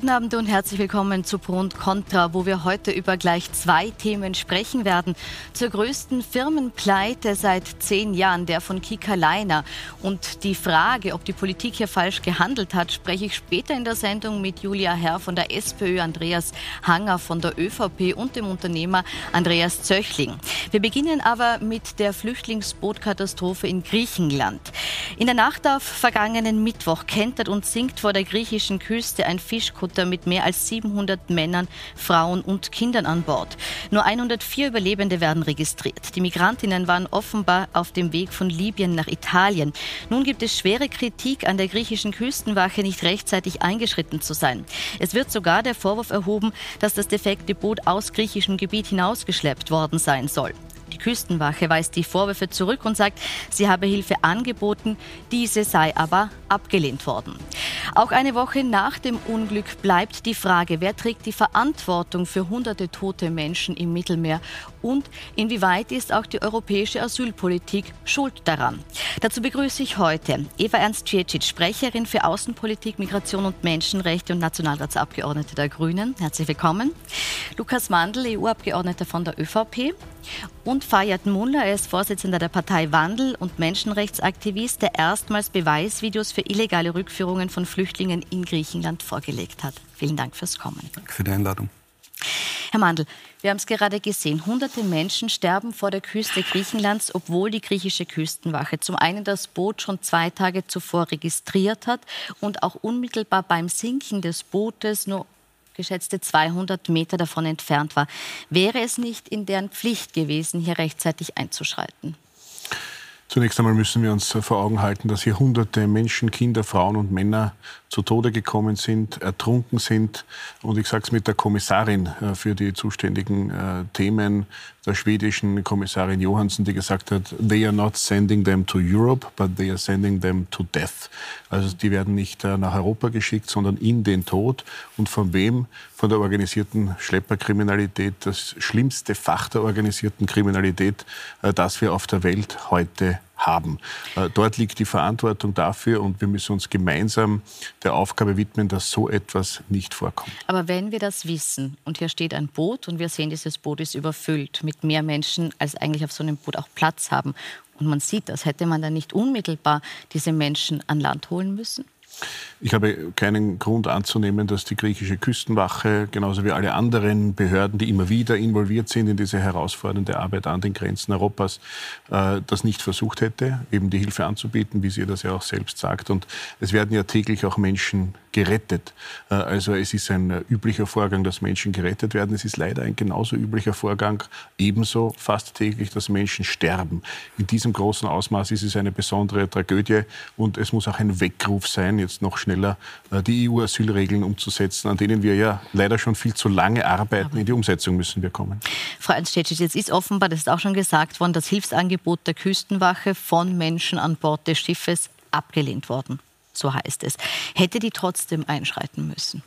Guten Abend und herzlich willkommen zu Pro und Contra, wo wir heute über gleich zwei Themen sprechen werden. Zur größten Firmenpleite seit zehn Jahren, der von Kika Leiner. Und die Frage, ob die Politik hier falsch gehandelt hat, spreche ich später in der Sendung mit Julia Herr von der SPÖ, Andreas Hanger von der ÖVP und dem Unternehmer Andreas Zöchling. Wir beginnen aber mit der Flüchtlingsbootkatastrophe in Griechenland. In der Nacht auf vergangenen Mittwoch kentert und sinkt vor der griechischen Küste ein Fischkutter Fischkutter mit mehr als 700 Männern, Frauen und Kindern an Bord. Nur 104 Überlebende werden registriert. Die Migrantinnen waren offenbar auf dem Weg von Libyen nach Italien. Nun gibt es schwere Kritik an der griechischen Küstenwache, nicht rechtzeitig eingeschritten zu sein. Es wird sogar der Vorwurf erhoben, dass das defekte Boot aus griechischem Gebiet hinausgeschleppt worden sein soll. Küstenwache weist die Vorwürfe zurück und sagt, sie habe Hilfe angeboten, diese sei aber abgelehnt worden. Auch eine Woche nach dem Unglück bleibt die Frage, wer trägt die Verantwortung für hunderte tote Menschen im Mittelmeer und inwieweit ist auch die europäische Asylpolitik schuld daran. Dazu begrüße ich heute Eva Ernst Cicic, Sprecherin für Außenpolitik, Migration und Menschenrechte und Nationalratsabgeordnete der Grünen. Herzlich willkommen. Lukas Mandl, EU-Abgeordneter von der ÖVP und Fayad Mullah, er ist Vorsitzender der Partei Wandel und Menschenrechtsaktivist, der erstmals Beweisvideos für illegale Rückführungen von Flüchtlingen in Griechenland vorgelegt hat. Vielen Dank fürs Kommen. Danke für die Einladung. Herr Mandl, wir haben es gerade gesehen. Hunderte Menschen sterben vor der Küste Griechenlands, obwohl die griechische Küstenwache zum einen das Boot schon zwei Tage zuvor registriert hat und auch unmittelbar beim Sinken des Bootes nur geschätzte 200 Meter davon entfernt war. Wäre es nicht in deren Pflicht gewesen, hier rechtzeitig einzuschreiten? Zunächst einmal müssen wir uns vor Augen halten, dass hier hunderte Menschen, Kinder, Frauen und Männer zu Tode gekommen sind, ertrunken sind. Und ich sage es mit der Kommissarin äh, für die zuständigen äh, Themen, der schwedischen Kommissarin Johansson, die gesagt hat, they are not sending them to Europe, but they are sending them to death. Also die werden nicht äh, nach Europa geschickt, sondern in den Tod. Und von wem? Von der organisierten Schlepperkriminalität, das schlimmste Fach der organisierten Kriminalität, das wir auf der Welt heute haben. Dort liegt die Verantwortung dafür und wir müssen uns gemeinsam der Aufgabe widmen, dass so etwas nicht vorkommt. Aber wenn wir das wissen und hier steht ein Boot und wir sehen, dieses Boot ist überfüllt mit mehr Menschen, als eigentlich auf so einem Boot auch Platz haben und man sieht das, hätte man dann nicht unmittelbar diese Menschen an Land holen müssen? Ich habe keinen Grund anzunehmen, dass die griechische Küstenwache, genauso wie alle anderen Behörden, die immer wieder involviert sind in diese herausfordernde Arbeit an den Grenzen Europas, äh, das nicht versucht hätte, eben die Hilfe anzubieten, wie sie das ja auch selbst sagt. Und es werden ja täglich auch Menschen gerettet. Äh, also es ist ein üblicher Vorgang, dass Menschen gerettet werden. Es ist leider ein genauso üblicher Vorgang, ebenso fast täglich, dass Menschen sterben. In diesem großen Ausmaß ist es eine besondere Tragödie und es muss auch ein Weckruf sein, jetzt noch schneller äh, die EU-Asylregeln umzusetzen, an denen wir ja leider schon viel zu lange arbeiten. In die Umsetzung müssen wir kommen. Frau Ernst-Cecic, jetzt ist offenbar, das ist auch schon gesagt worden, das Hilfsangebot der Küstenwache von Menschen an Bord des Schiffes abgelehnt worden. So heißt es. Hätte die trotzdem einschreiten müssen?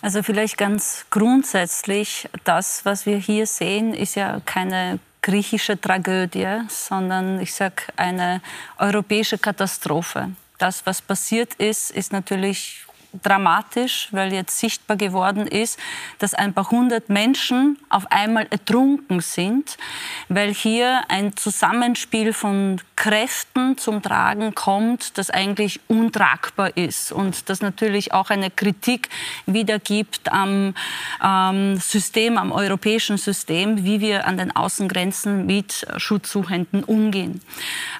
Also vielleicht ganz grundsätzlich, das, was wir hier sehen, ist ja keine griechische Tragödie, sondern ich sage eine europäische Katastrophe das, was passiert ist, ist natürlich dramatisch, weil jetzt sichtbar geworden ist, dass ein paar hundert Menschen auf einmal ertrunken sind, weil hier ein Zusammenspiel von Kräften zum Tragen kommt, das eigentlich untragbar ist und das natürlich auch eine Kritik wiedergibt am ähm, System, am europäischen System, wie wir an den Außengrenzen mit Schutzsuchenden umgehen.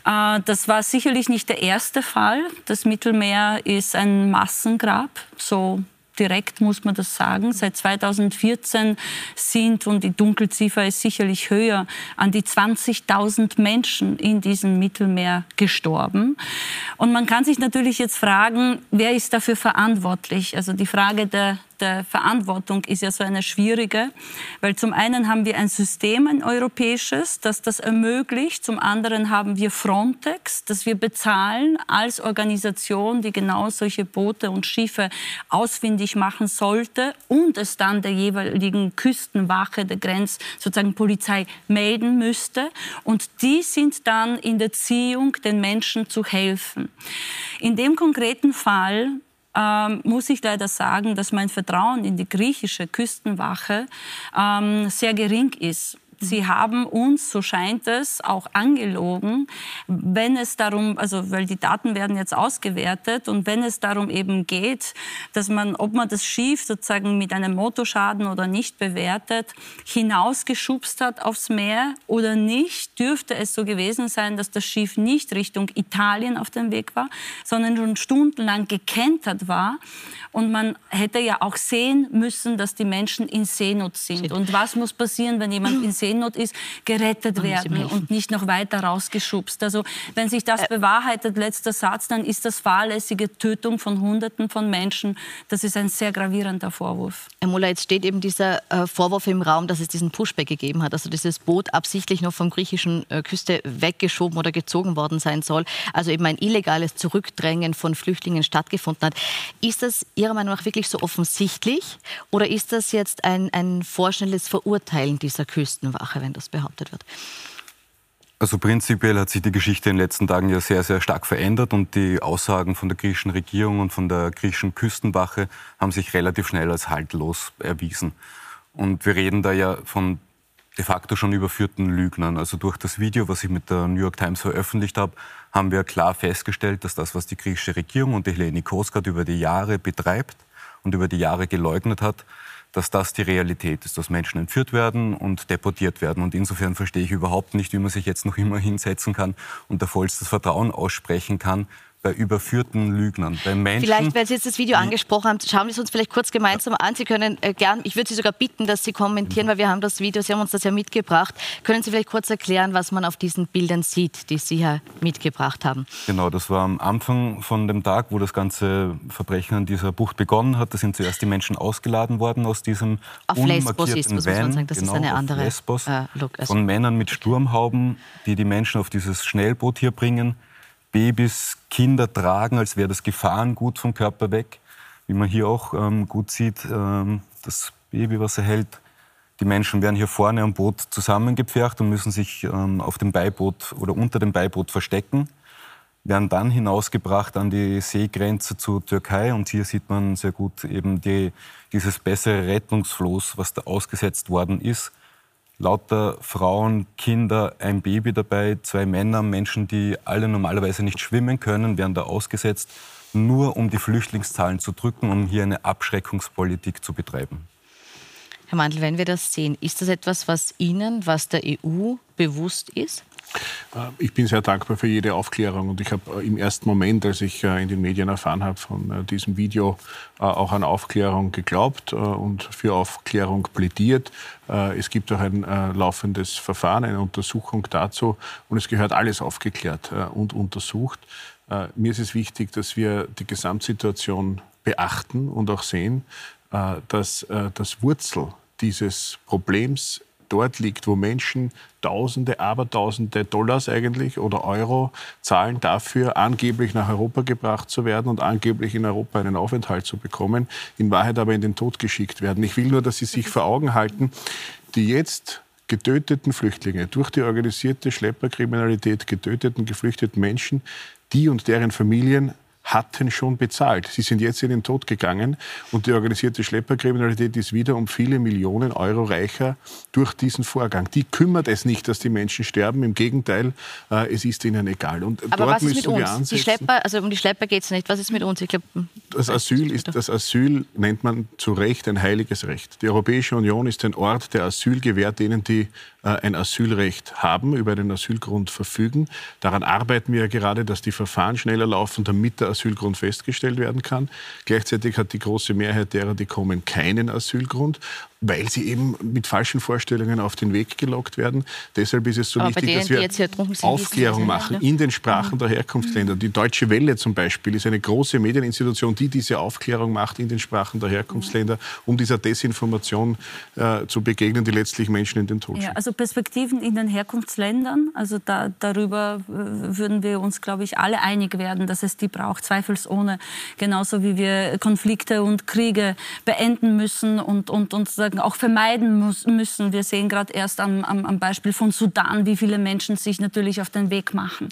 Äh, das war sicherlich nicht der erste Fall. Das Mittelmeer ist ein Massengrab gab. So direkt muss man das sagen. Seit 2014 sind, und die Dunkelziffer ist sicherlich höher, an die 20.000 Menschen in diesem Mittelmeer gestorben. Und man kann sich natürlich jetzt fragen, wer ist dafür verantwortlich? Also die Frage der der Verantwortung ist ja so eine schwierige, weil zum einen haben wir ein System, ein europäisches, das das ermöglicht. Zum anderen haben wir Frontex, das wir bezahlen als Organisation, die genau solche Boote und Schiffe ausfindig machen sollte und es dann der jeweiligen Küstenwache, der Grenz, sozusagen Polizei melden müsste. Und die sind dann in der Ziehung, den Menschen zu helfen. In dem konkreten Fall ähm, muss ich leider sagen, dass mein Vertrauen in die griechische Küstenwache ähm, sehr gering ist. Sie haben uns, so scheint es, auch angelogen, wenn es darum, also weil die Daten werden jetzt ausgewertet und wenn es darum eben geht, dass man, ob man das Schiff sozusagen mit einem Motorschaden oder nicht bewertet, hinausgeschubst hat aufs Meer oder nicht, dürfte es so gewesen sein, dass das Schiff nicht Richtung Italien auf dem Weg war, sondern schon stundenlang gekentert war. Und man hätte ja auch sehen müssen, dass die Menschen in Seenot sind. Und was muss passieren, wenn jemand in Seenot Seenot ist, gerettet werden und nicht noch weiter rausgeschubst. Also wenn sich das bewahrheitet, letzter Satz, dann ist das fahrlässige Tötung von Hunderten von Menschen. Das ist ein sehr gravierender Vorwurf. Herr Muller, jetzt steht eben dieser äh, Vorwurf im Raum, dass es diesen Pushback gegeben hat, also dieses Boot absichtlich noch vom griechischen äh, Küste weggeschoben oder gezogen worden sein soll, also eben ein illegales Zurückdrängen von Flüchtlingen stattgefunden hat. Ist das Ihrer Meinung nach wirklich so offensichtlich oder ist das jetzt ein, ein vorschnelles Verurteilen dieser Küstenwache? Sprache, wenn das behauptet wird. Also prinzipiell hat sich die Geschichte in den letzten Tagen ja sehr, sehr stark verändert und die Aussagen von der griechischen Regierung und von der griechischen Küstenwache haben sich relativ schnell als haltlos erwiesen. Und wir reden da ja von de facto schon überführten Lügnern. Also durch das Video, was ich mit der New York Times veröffentlicht habe, haben wir klar festgestellt, dass das, was die griechische Regierung und die Helene Koskat über die Jahre betreibt und über die Jahre geleugnet hat, dass das die Realität ist, dass Menschen entführt werden und deportiert werden. Und insofern verstehe ich überhaupt nicht, wie man sich jetzt noch immer hinsetzen kann und der vollstes Vertrauen aussprechen kann, bei überführten Lügnern, bei Menschen. Vielleicht, weil Sie jetzt das Video angesprochen haben, schauen wir es uns vielleicht kurz gemeinsam an. Sie können äh, gern, ich würde Sie sogar bitten, dass Sie kommentieren, mhm. weil wir haben das Video, Sie haben uns das ja mitgebracht. Können Sie vielleicht kurz erklären, was man auf diesen Bildern sieht, die Sie ja mitgebracht haben? Genau, das war am Anfang von dem Tag, wo das ganze Verbrechen an dieser Bucht begonnen hat. Da sind zuerst die Menschen ausgeladen worden aus diesem auf Lesbos ist, muss man sagen. Das genau, ist eine andere Lesbos, äh, Look. Also. Von Männern mit Sturmhauben, die die Menschen auf dieses Schnellboot hier bringen Babys, Kinder tragen, als wäre das Gefahrengut vom Körper weg. Wie man hier auch ähm, gut sieht, ähm, das Baby, was er hält. Die Menschen werden hier vorne am Boot zusammengepfercht und müssen sich ähm, auf dem Beiboot oder unter dem Beiboot verstecken. Werden dann hinausgebracht an die Seegrenze zur Türkei. Und hier sieht man sehr gut eben die, dieses bessere Rettungsfloß, was da ausgesetzt worden ist lauter Frauen, Kinder, ein Baby dabei, zwei Männer, Menschen, die alle normalerweise nicht schwimmen können, werden da ausgesetzt, nur um die Flüchtlingszahlen zu drücken, um hier eine Abschreckungspolitik zu betreiben. Herr Mandl, wenn wir das sehen, ist das etwas, was Ihnen, was der EU bewusst ist? Äh, ich bin sehr dankbar für jede Aufklärung und ich habe äh, im ersten Moment, als ich äh, in den Medien erfahren habe von diesem Video, auch an Aufklärung geglaubt und für Aufklärung plädiert. Es gibt auch ein laufendes Verfahren, eine Untersuchung dazu und es gehört alles aufgeklärt und untersucht. Mir ist es wichtig, dass wir die Gesamtsituation beachten und auch sehen, dass das Wurzel dieses Problems dort liegt, wo Menschen Tausende, Abertausende Dollars eigentlich oder Euro zahlen dafür, angeblich nach Europa gebracht zu werden und angeblich in Europa einen Aufenthalt zu bekommen, in Wahrheit aber in den Tod geschickt werden. Ich will nur, dass Sie sich vor Augen halten, die jetzt getöteten Flüchtlinge, durch die organisierte Schlepperkriminalität getöteten, geflüchteten Menschen, die und deren Familien hatten schon bezahlt. Sie sind jetzt in den Tod gegangen und die organisierte Schlepperkriminalität ist wieder um viele Millionen Euro reicher durch diesen Vorgang. Die kümmert es nicht, dass die Menschen sterben. Im Gegenteil, äh, es ist ihnen egal. Und Aber dort was ist mit uns? Die Schlepper, also um die Schlepper geht es nicht. Was ist mit uns? Ich glaub, das Asyl ist das Asyl nennt man zu Recht ein heiliges Recht. Die Europäische Union ist ein Ort, der Asyl gewährt denen, die äh, ein Asylrecht haben, über einen Asylgrund verfügen. Daran arbeiten wir ja gerade, dass die Verfahren schneller laufen, damit der Asylgrund festgestellt werden kann. Gleichzeitig hat die große Mehrheit derer, die kommen, keinen Asylgrund weil sie eben mit falschen Vorstellungen auf den Weg gelockt werden. Deshalb ist es so Aber wichtig, denen, dass wir sind, Aufklärung machen in den Sprachen mhm. der Herkunftsländer. Die Deutsche Welle zum Beispiel ist eine große Medieninstitution, die diese Aufklärung macht in den Sprachen der Herkunftsländer, um dieser Desinformation äh, zu begegnen, die letztlich Menschen in den Tod ja, Also Perspektiven in den Herkunftsländern, also da, darüber äh, würden wir uns, glaube ich, alle einig werden, dass es die braucht, zweifelsohne. Genauso wie wir Konflikte und Kriege beenden müssen und, und, und sozusagen auch vermeiden muss, müssen. Wir sehen gerade erst am, am, am Beispiel von Sudan, wie viele Menschen sich natürlich auf den Weg machen.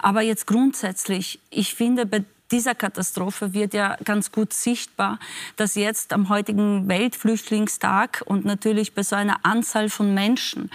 Aber jetzt grundsätzlich, ich finde, bei dieser Katastrophe wird ja ganz gut sichtbar, dass jetzt am heutigen Weltflüchtlingstag und natürlich bei so einer Anzahl von Menschen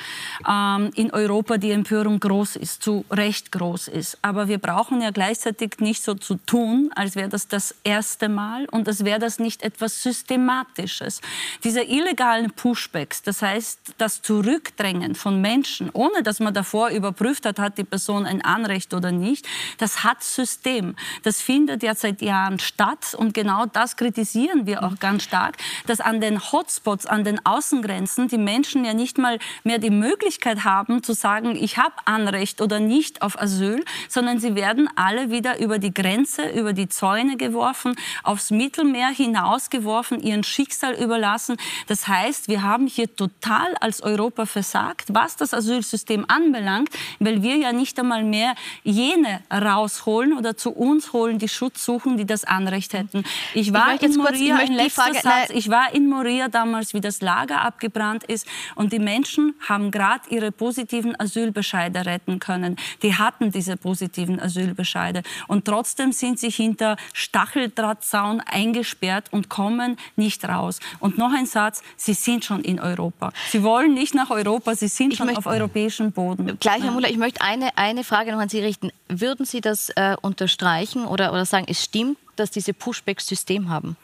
ähm, in Europa die Empörung groß ist, zu Recht groß ist. Aber wir brauchen ja gleichzeitig nicht so zu tun, als wäre das das erste Mal und als wäre das nicht etwas Systematisches. Diese illegalen Pushbacks, das heißt das Zurückdrängen von Menschen, ohne dass man davor überprüft hat, hat die Person ein Anrecht oder nicht, das hat System. Das findet ja seit Jahren statt und genau das kritisieren wir auch ganz stark, dass an den Hotspots, an den Außengrenzen die Menschen ja nicht mal mehr die Möglichkeit haben zu sagen, ich habe Anrecht oder nicht auf Asyl, sondern sie werden alle wieder über die Grenze, über die Zäune geworfen, aufs Mittelmeer hinausgeworfen, ihren Schicksal überlassen. Das heißt, wir haben hier total als Europa versagt, was das Asylsystem anbelangt, weil wir ja nicht einmal mehr jene rausholen oder zu uns holen, die Schutz suchen, die das Anrecht hätten. Ich war ich in Moria, kurz, ich ein Frage, Satz, ich war in Moria damals, wie das Lager abgebrannt ist und die Menschen haben gerade ihre positiven Asylbescheide retten können. Die hatten diese positiven Asylbescheide und trotzdem sind sie hinter Stacheldrahtzaun eingesperrt und kommen nicht raus. Und noch ein Satz, sie sind schon in Europa. Sie wollen nicht nach Europa, sie sind ich schon auf europäischem Boden. Gleich, Herr Muller, ich möchte eine, eine Frage noch an Sie richten. Würden Sie das äh, unterstreichen oder, oder sagen, es stimmt, dass diese Pushbacks System haben?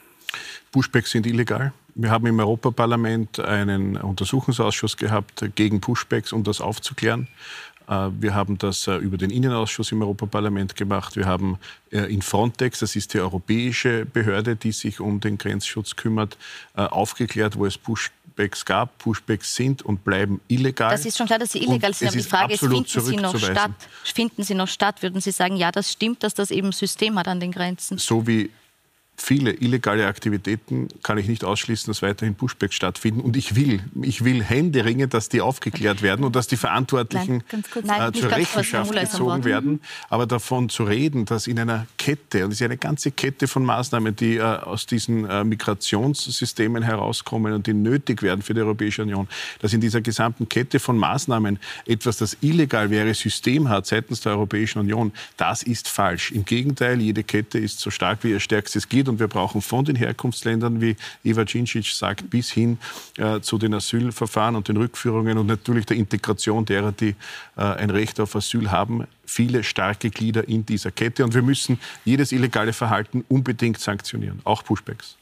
Pushbacks sind illegal. Wir haben im Europaparlament einen Untersuchungsausschuss gehabt gegen Pushbacks, um das aufzuklären. Äh, wir haben das äh, über den Innenausschuss im Europaparlament gemacht. Wir haben äh, in Frontex, das ist die europäische Behörde, die sich um den Grenzschutz kümmert, aufgeklärt, wo es Pushbacks gab. Pushbacks sind und bleiben illegal. Das ist schon klar, dass sie illegal sind. Aber die Frage ist, finden sie noch statt? Finden sie noch statt? Würden Sie sagen, ja, das stimmt, dass das eben System hat an den Grenzen? So wie viele illegale Aktivitäten kann ich nicht ausschließen, dass weiterhin Pushbacks stattfinden. Und ich will, ich will händeringend, dass die aufgeklärt werden und dass die Verantwortlichen Nein, äh, zur Rechenschaft gezogen werden. Aber davon zu reden, dass in einer Kette, und es ist eine ganze Kette von Maßnahmen, die äh, aus diesen äh, Migrationssystemen herauskommen und die nötig werden für die Europäische Union, dass in dieser gesamten Kette von Maßnahmen etwas, das illegal wäre, System hat seitens der Europäischen Union, das ist falsch. Im Gegenteil, jede Kette ist so stark wie ihr stärkstes Glied und wir brauchen von den Herkunftsländern, wie Eva Cincic sagt, bis hin äh, zu den Asylverfahren und den Rückführungen und natürlich der Integration derer, die äh, ein Recht auf Asyl haben, viele starke Glieder in dieser Kette. Und wir müssen jedes illegale Verhalten unbedingt sanktionieren, auch Pushbacks.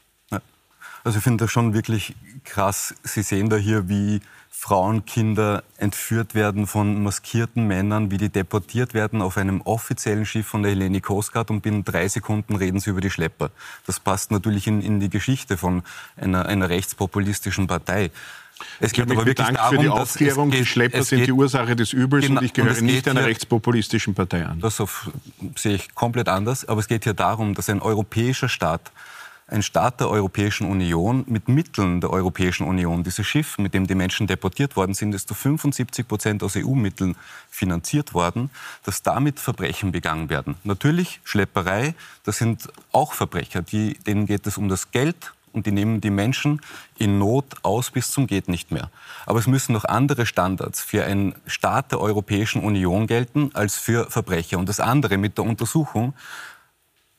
Also ich finde das schon wirklich krass. Sie sehen da hier, wie Frauen, Kinder entführt werden von maskierten Männern, wie die deportiert werden auf einem offiziellen Schiff von der Coast Guard und binnen drei Sekunden reden sie über die Schlepper. Das passt natürlich in, in die Geschichte von einer, einer rechtspopulistischen Partei. Es geht aber wirklich Dank darum, für die Aufklärung. Geht, die Schlepper sind die Ursache des Übels genau, und ich gehöre und nicht einer hier, rechtspopulistischen Partei an. Das auf, sehe ich komplett anders. Aber es geht hier darum, dass ein europäischer Staat ein Staat der Europäischen Union mit Mitteln der Europäischen Union, dieses Schiff, mit dem die Menschen deportiert worden sind, ist zu 75 Prozent aus EU-Mitteln finanziert worden, dass damit Verbrechen begangen werden. Natürlich Schlepperei, das sind auch Verbrecher, die, denen geht es um das Geld und die nehmen die Menschen in Not aus bis zum geht nicht mehr. Aber es müssen noch andere Standards für einen Staat der Europäischen Union gelten als für Verbrecher. Und das andere mit der Untersuchung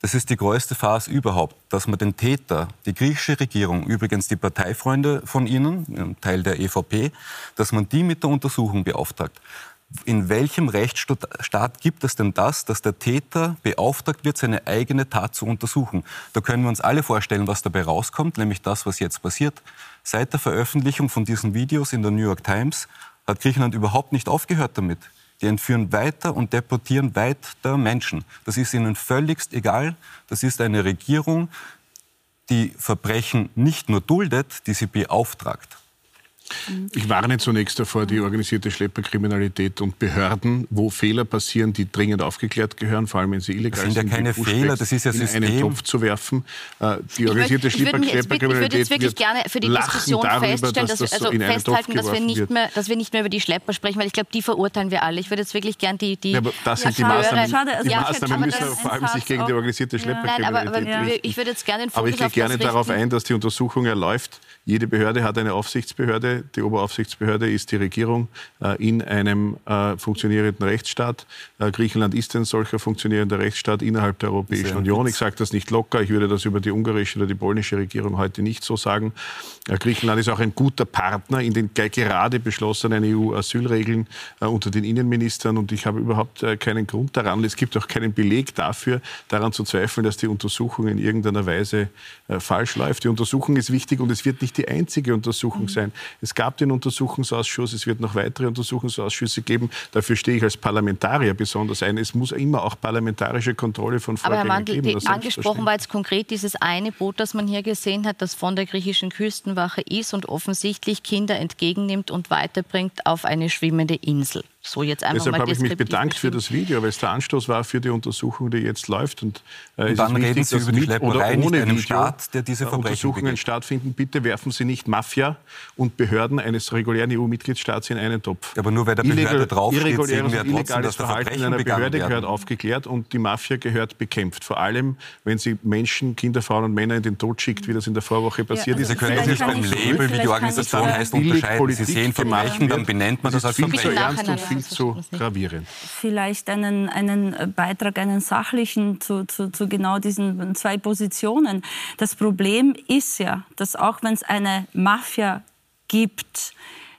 das ist die größte Phase überhaupt, dass man den Täter, die griechische Regierung, übrigens die Parteifreunde von Ihnen, Teil der EVP, dass man die mit der Untersuchung beauftragt. In welchem Rechtsstaat gibt es denn das, dass der Täter beauftragt wird, seine eigene Tat zu untersuchen? Da können wir uns alle vorstellen, was dabei rauskommt, nämlich das, was jetzt passiert. Seit der Veröffentlichung von diesen Videos in der New York Times hat Griechenland überhaupt nicht aufgehört damit. Die entführen weiter und deportieren weiter Menschen. Das ist ihnen völligst egal. Das ist eine Regierung, die Verbrechen nicht nur duldet, die sie beauftragt. Ich warne zunächst davor, die organisierte Schlepperkriminalität und Behörden, wo Fehler passieren, die dringend aufgeklärt gehören, vor allem wenn sie illegal sind. Das sind ja keine Fehler, das ist ja System. in einen Topf zu werfen. Äh, die organisierte Schlepperkriminalität Ich würde jetzt wirklich gerne für die Diskussion darüber, feststellen, dass, dass wir, also so festhalten, dass wir, nicht mehr, dass wir nicht mehr über die Schlepper sprechen, weil ich glaube, die verurteilen wir alle. Ich würde jetzt wirklich gerne die, die ja, aber das sind ja, die Maßnahmen. Schade, also die ja, Maßnahmen müssen vor allem sich gegen die organisierte Schlepperkriminalität Nein, aber, aber ich würde jetzt gerne den Fokus Aber ich gehe gerne darauf ein, dass die Untersuchung erläuft. Jede Behörde hat eine Aufsichtsbehörde Behörde, die Oberaufsichtsbehörde ist die Regierung äh, in einem äh, funktionierenden Rechtsstaat. Äh, Griechenland ist ein solcher funktionierender Rechtsstaat innerhalb der Europäischen Union. Ich sage das nicht locker, ich würde das über die ungarische oder die polnische Regierung heute nicht so sagen. Äh, Griechenland ist auch ein guter Partner in den gerade beschlossenen EU-Asylregeln äh, unter den Innenministern und ich habe überhaupt äh, keinen Grund daran, es gibt auch keinen Beleg dafür, daran zu zweifeln, dass die Untersuchung in irgendeiner Weise falsch läuft. Die Untersuchung ist wichtig und es wird nicht die einzige Untersuchung mhm. sein. Es gab den Untersuchungsausschuss, es wird noch weitere Untersuchungsausschüsse geben. Dafür stehe ich als Parlamentarier besonders ein. Es muss immer auch parlamentarische Kontrolle von Vorgängen Aber Herr Mandl, geben. Angesprochen war jetzt konkret dieses eine Boot, das man hier gesehen hat, das von der griechischen Küstenwache ist und offensichtlich Kinder entgegennimmt und weiterbringt auf eine schwimmende Insel. So jetzt einfach Deshalb habe ich mich bedankt für das Video, weil es der Anstoß war für die Untersuchung, die jetzt läuft. Und, äh, und dann wichtig, reden Sie über die Schlepperei oder ohne einem Staat, der diese Verbrechen Untersuchungen begeht. stattfinden. Bitte werfen Sie nicht Mafia und Behörden eines regulären EU-Mitgliedstaats in einen Topf. Aber nur weil der Behörde Illegal, draufsteht, sehen wir trotzdem, dass Verhalten in einer Behörde werden. gehört aufgeklärt und die Mafia gehört bekämpft. Vor allem, wenn sie Menschen, Kinder, Frauen und Männer in den Tod schickt, wie das in der Vorwoche passiert ja, also ist. Sie können sich beim Label, wie die Organisation heißt, unterscheiden. Sie sehen Verbrechen, dann benennt man das als Verbrechen. Viel zu zu gravierend gravierend. Vielleicht einen, einen Beitrag, einen sachlichen zu, zu, zu genau diesen zwei Positionen. Das Problem ist ja, dass auch wenn es eine Mafia gibt,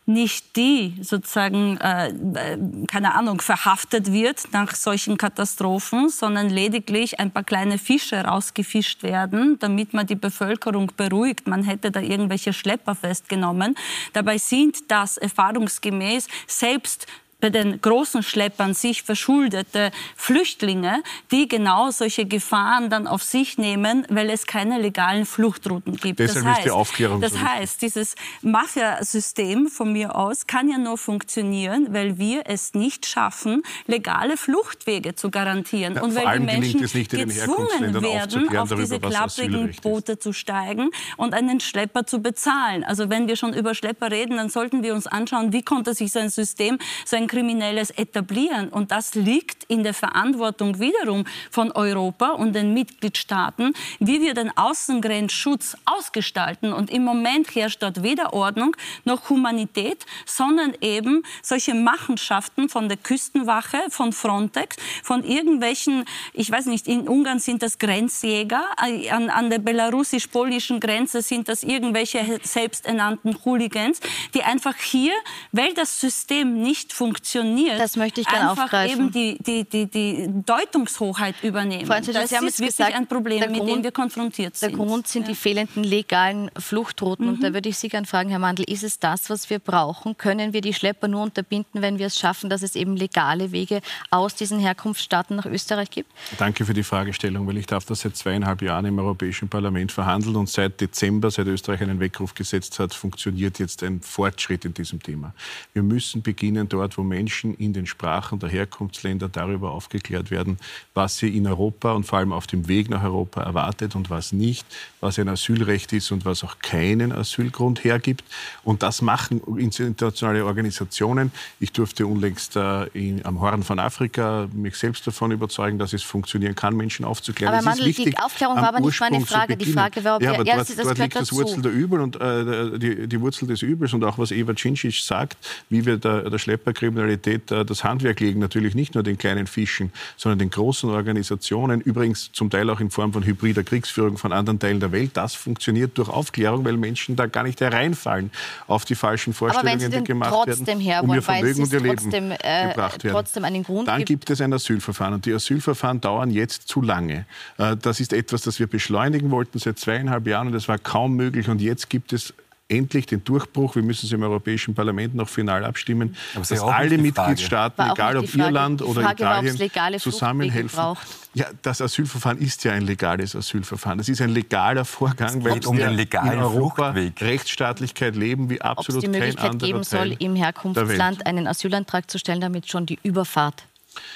nicht die sozusagen, äh, keine Ahnung, verhaftet wird nach solchen Katastrophen, sondern lediglich ein paar kleine Fische rausgefischt werden, damit man die Bevölkerung beruhigt. Man hätte da irgendwelche Schlepper festgenommen. Dabei sind das erfahrungsgemäß selbst bei den großen Schleppern sich verschuldete Flüchtlinge, die genau solche Gefahren dann auf sich nehmen, weil es keine legalen Fluchtrouten gibt. Deshalb das heißt, ist die Aufklärung das heißt, dieses Mafiasystem von mir aus kann ja nur funktionieren, weil wir es nicht schaffen, legale Fluchtwege zu garantieren ja, und weil die Menschen gezwungen werden, auf diese klapprigen Boote zu steigen und einen Schlepper zu bezahlen. Also wenn wir schon über Schlepper reden, dann sollten wir uns anschauen, wie konnte sich so ein System, so ein Kriminelles etablieren. Und das liegt in der Verantwortung wiederum von Europa und den Mitgliedstaaten, wie wir den Außengrenzschutz ausgestalten. Und im Moment herrscht dort weder Ordnung noch Humanität, sondern eben solche Machenschaften von der Küstenwache, von Frontex, von irgendwelchen, ich weiß nicht, in Ungarn sind das Grenzjäger, äh, an, an der belarussisch-polnischen Grenze sind das irgendwelche selbsternannten Hooligans, die einfach hier, weil das System nicht funktioniert, funktioniert, das möchte ich gerne einfach aufgreifen. eben die, die, die, die Deutungshochheit übernehmen. Frau das ist wirklich gesagt, ein Problem, mit Grund, dem wir konfrontiert sind. Der Grund sind ja. die fehlenden legalen Fluchtrouten. Mhm. Und da würde ich Sie gerne fragen, Herr Mandl, ist es das, was wir brauchen? Können wir die Schlepper nur unterbinden, wenn wir es schaffen, dass es eben legale Wege aus diesen Herkunftsstaaten nach Österreich gibt? Danke für die Fragestellung, weil ich darf das seit zweieinhalb Jahren im Europäischen Parlament verhandeln und seit Dezember, seit Österreich einen Weckruf gesetzt hat, funktioniert jetzt ein Fortschritt in diesem Thema. Wir müssen beginnen dort, wo Menschen in den Sprachen der Herkunftsländer darüber aufgeklärt werden, was sie in Europa und vor allem auf dem Weg nach Europa erwartet und was nicht, was ein Asylrecht ist und was auch keinen Asylgrund hergibt. Und das machen internationale Organisationen. Ich durfte unlängst äh, in, am Horn von Afrika mich selbst davon überzeugen, dass es funktionieren kann, Menschen aufzuklären. Aber Mandel, die Aufklärung war aber nicht meine Frage. Die Frage war, ob ja, aber dort, das dort liegt das Wurzel der Übel und äh, die, die, Wurzel des Übels und auch was Eva Cincic sagt, wie wir der, der Schlepperkriminalität Kriminalität äh, das Handwerk legen, natürlich nicht nur den kleinen Fischen, sondern den großen Organisationen, übrigens zum Teil auch in Form von hybrider Kriegsführung von anderen Teilen der Welt. Das funktioniert durch Aufklärung, weil Menschen da gar nicht hereinfallen auf die falschen Vorstellungen, die gemacht trotzdem werden, um ihr Vermögen und ihr Leben trotzdem, äh, gebracht werden. Trotzdem einen Grund Dann gibt es ein Asylverfahren und die Asylverfahren dauern jetzt zu lange. Äh, das ist etwas, das wir beschleunigen wollten seit zweieinhalb Jahren und das war kaum möglich und jetzt gibt es endlich den Durchbruch, wir müssen es im Europäischen Parlament noch final abstimmen, dass alle Mitgliedstaaten, egal ob Frage, Irland oder Frage Italien, zusammenhelfen. Ja, das Asylverfahren ist ja ein legales Asylverfahren. Das ist ein legaler Vorgang, weil um den legalen in Europa Fluchtweg. Rechtsstaatlichkeit leben wie absolut kein anderer Ob es die Möglichkeit geben soll, im Herkunftsland einen Asylantrag zu stellen, damit schon die Überfahrt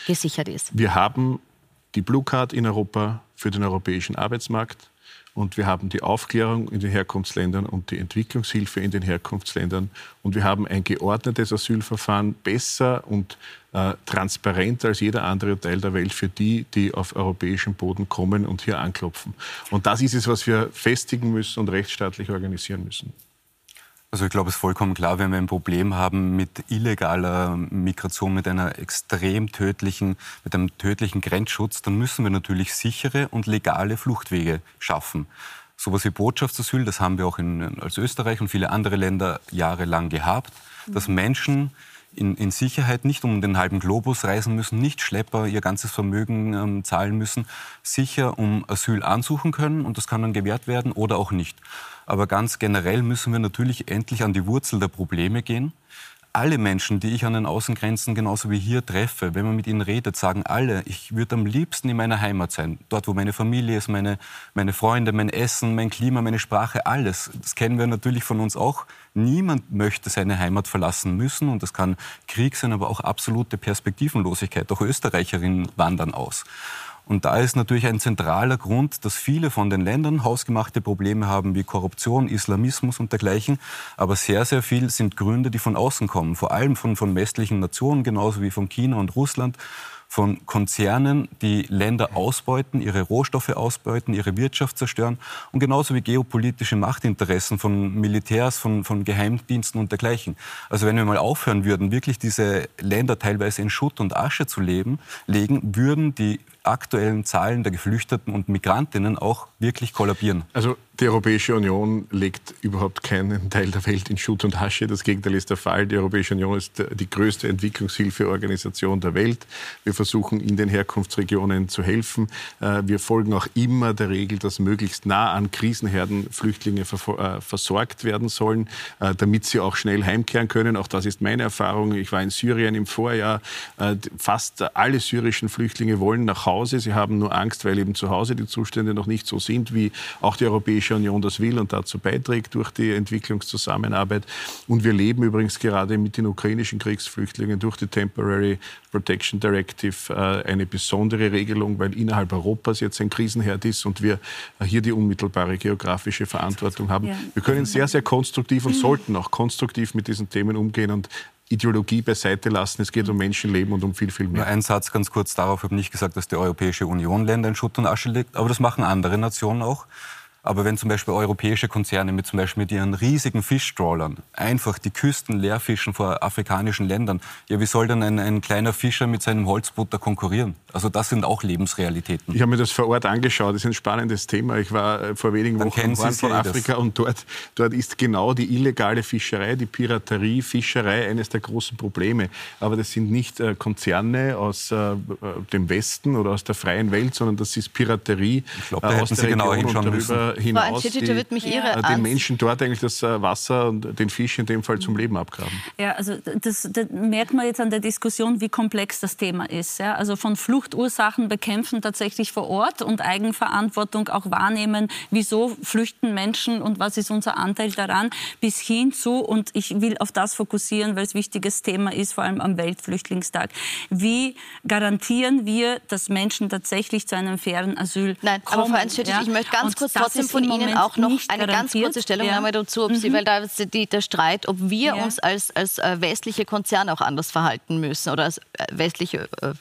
gesichert ist. Wir haben die Blue Card in Europa für den europäischen Arbeitsmarkt. Und wir haben die Aufklärung in den Herkunftsländern und die Entwicklungshilfe in den Herkunftsländern. Und wir haben ein geordnetes Asylverfahren besser und äh, transparenter als jeder andere Teil der Welt für die, die auf europäischem Boden kommen und hier anklopfen. Und das ist es, was wir festigen müssen und rechtsstaatlich organisieren müssen. Also ich glaube, es ist vollkommen klar, wenn wir ein Problem haben mit illegaler Migration, mit einer extrem tödlichen, mit einem tödlichen Grenzschutz, dann müssen wir natürlich sichere und legale Fluchtwege schaffen. Sowas wie Botschaftsasyl, das haben wir auch in, als Österreich und viele andere Länder jahrelang gehabt, dass Menschen in, in, Sicherheit nicht um den halben Globus reisen müssen, nicht Schlepper ihr ganzes Vermögen ähm, zahlen müssen, sicher um Asyl ansuchen können und das kann dann gewährt werden oder auch nicht. Aber ganz generell müssen wir natürlich endlich an die Wurzel der Probleme gehen alle Menschen, die ich an den Außengrenzen genauso wie hier treffe, wenn man mit ihnen redet, sagen alle, ich würde am liebsten in meiner Heimat sein. Dort, wo meine Familie ist, meine, meine Freunde, mein Essen, mein Klima, meine Sprache, alles. Das kennen wir natürlich von uns auch. Niemand möchte seine Heimat verlassen müssen und das kann Krieg sein, aber auch absolute Perspektivenlosigkeit. Auch Österreicherinnen wandern aus. Und da ist natürlich ein zentraler Grund, dass viele von den Ländern hausgemachte Probleme haben wie Korruption, Islamismus und dergleichen. Aber sehr, sehr viel sind Gründe, die von außen kommen. Vor allem von, von westlichen Nationen, genauso wie von China und Russland von Konzernen, die Länder ausbeuten, ihre Rohstoffe ausbeuten, ihre Wirtschaft zerstören und genauso wie geopolitische Machtinteressen von Militärs, von, von Geheimdiensten und dergleichen. Also wenn wir mal aufhören würden, wirklich diese Länder teilweise in Schutt und Asche zu leben, legen, würden die aktuellen Zahlen der Geflüchteten und Migrantinnen auch wirklich kollabieren. Also die Europäische Union legt überhaupt keinen Teil der Welt in Schutt und Hasche. Das Gegenteil ist der Fall. Die Europäische Union ist die größte Entwicklungshilfeorganisation der Welt. Wir versuchen in den Herkunftsregionen zu helfen. Äh, wir folgen auch immer der Regel, dass möglichst nah an Krisenherden Flüchtlinge äh, versorgt werden sollen, äh, damit sie auch schnell heimkehren können. Auch das ist meine Erfahrung. Ich war in Syrien im Vorjahr. Fast alle syrischen Flüchtlinge wollen nach Hause. Sie haben nur Angst, weil eben zu Hause die Zustände noch nicht so sind, wie auch die Europäische Union das will und dazu beiträgt durch die Entwicklungszusammenarbeit. Und wir leben übrigens gerade mit den ukrainischen Kriegsflüchtlingen durch die Temporary Protection Directive äh, eine besondere Regelung, weil innerhalb Europas jetzt ein Krisenherd ist und wir hier die unmittelbare geografische Verantwortung haben. Wir können sehr, sehr konstruktiv und sollten auch konstruktiv mit diesen Themen umgehen und Ideologie beiseite lassen. Es geht um Menschenleben und um viel, viel mehr. Nur ein Satz ganz kurz darauf. Ich habe nicht gesagt, dass die Europäische Union Länder in Schutt und Asche legt, aber das machen andere Nationen auch. Aber wenn zum Beispiel europäische Konzerne mit zum Beispiel mit ihren riesigen Fischtrawlern einfach die Küsten leer fischen vor afrikanischen Ländern, ja, wie soll dann ein, ein kleiner Fischer mit seinem Holzbutter konkurrieren? Also das sind auch Lebensrealitäten. Ich habe mir das vor Ort angeschaut. Das ist ein spannendes Thema. Ich war äh, vor wenigen Wochen im Horn von Afrika und dort, dort ist genau die illegale Fischerei, die Piraterie, Fischerei eines der großen Probleme. Aber das sind nicht äh, Konzerne aus äh, dem Westen oder aus der freien Welt, sondern das ist Piraterie ich glaub, da aus der Sie genau Region hinschauen müssen hinaus die, den Menschen dort eigentlich das äh, Wasser und den Fisch in dem Fall zum Leben abgraben. Ja, also das, das merkt man jetzt an der Diskussion, wie komplex das Thema ist. Ja? Also von Fluchtursachen bekämpfen tatsächlich vor Ort und Eigenverantwortung auch wahrnehmen, wieso flüchten Menschen und was ist unser Anteil daran, bis hin zu, und ich will auf das fokussieren, weil es ein wichtiges Thema ist, vor allem am Weltflüchtlingstag. Wie garantieren wir, dass Menschen tatsächlich zu einem fairen Asyl Nein, kommen? aber Frau Einstedt, ja? ich möchte ganz kurz trotzdem trotzdem von Ihnen auch noch eine ganz kurze Stellungnahme ja. dazu, ob mhm. Sie, weil da ist die, der Streit, ob wir ja. uns als, als äh, westliche Konzerne auch anders verhalten müssen oder als äh, westliche äh,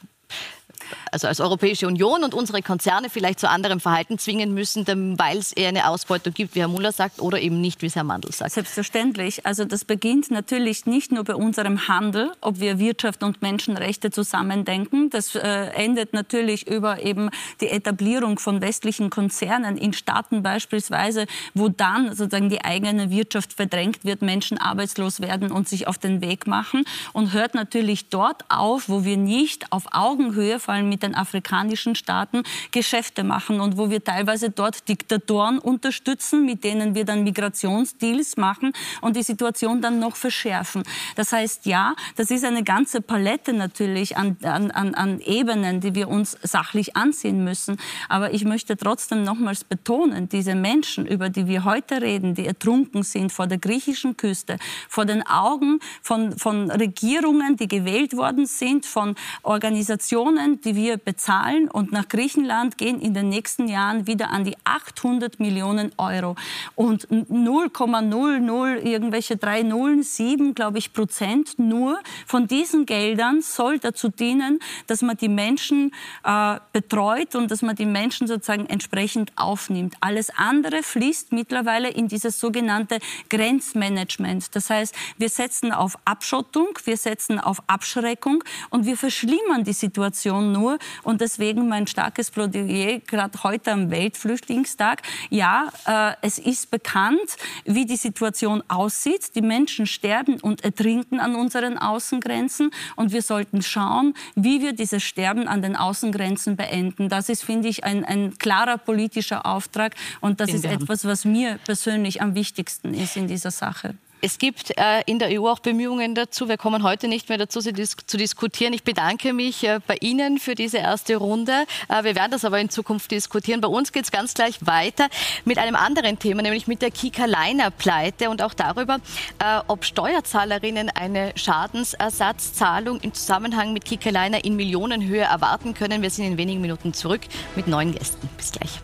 also als Europäische Union und unsere Konzerne vielleicht zu anderem Verhalten zwingen müssen, weil es eher eine Ausbeutung gibt, wie Herr Muller sagt, oder eben nicht, wie es Herr Mandl sagt. Selbstverständlich. Also das beginnt natürlich nicht nur bei unserem Handel, ob wir Wirtschaft und Menschenrechte zusammendenken. Das äh, endet natürlich über eben die Etablierung von westlichen Konzernen in Staaten beispielsweise, wo dann sozusagen die eigene Wirtschaft verdrängt wird, Menschen arbeitslos werden und sich auf den Weg machen und hört natürlich dort auf, wo wir nicht auf Augenhöhe, vor allem allem mit den afrikanischen Staaten Geschäfte machen und wo wir teilweise dort Diktatoren unterstützen, mit denen wir dann Migrationsdeals machen und die Situation dann noch verschärfen. Das heißt, ja, das ist eine ganze Palette natürlich an, an, an Ebenen, die wir uns sachlich ansehen müssen. Aber ich möchte trotzdem nochmals betonen, diese Menschen, über die wir heute reden, die ertrunken sind vor der griechischen Küste, vor den Augen von, von Regierungen, die gewählt worden sind, von Organisationen, die wir bezahlen und nach Griechenland gehen in den nächsten Jahren wieder an die 800 Millionen Euro. Und 0,00 irgendwelche drei Nullen, sieben, glaube ich, Prozent nur von diesen Geldern soll dazu dienen, dass man die Menschen äh, betreut und dass man die Menschen sozusagen entsprechend aufnimmt. Alles andere fließt mittlerweile in dieses sogenannte Grenzmanagement. Das heißt, wir setzen auf Abschottung, wir setzen auf Abschreckung und wir verschlimmern die Situation nur. Und deswegen mein starkes Plädoyer, gerade heute am Weltflüchtlingstag. Ja, äh, es ist bekannt, wie die Situation aussieht. Die Menschen sterben und ertrinken an unseren Außengrenzen. Und wir sollten schauen, wie wir dieses Sterben an den Außengrenzen beenden. Das ist, finde ich, ein, ein klarer politischer Auftrag. Und das ist etwas, was mir persönlich am wichtigsten ist in dieser Sache. Es gibt äh, in der EU auch Bemühungen dazu. Wir kommen heute nicht mehr dazu, sie dis zu diskutieren. Ich bedanke mich äh, bei Ihnen für diese erste Runde. Äh, wir werden das aber in Zukunft diskutieren. Bei uns geht es ganz gleich weiter mit einem anderen Thema, nämlich mit der Kika Leiner Pleite und auch darüber, äh, ob Steuerzahlerinnen eine Schadensersatzzahlung im Zusammenhang mit Kika Leiner in Millionenhöhe erwarten können. Wir sind in wenigen Minuten zurück mit neuen Gästen. Bis gleich.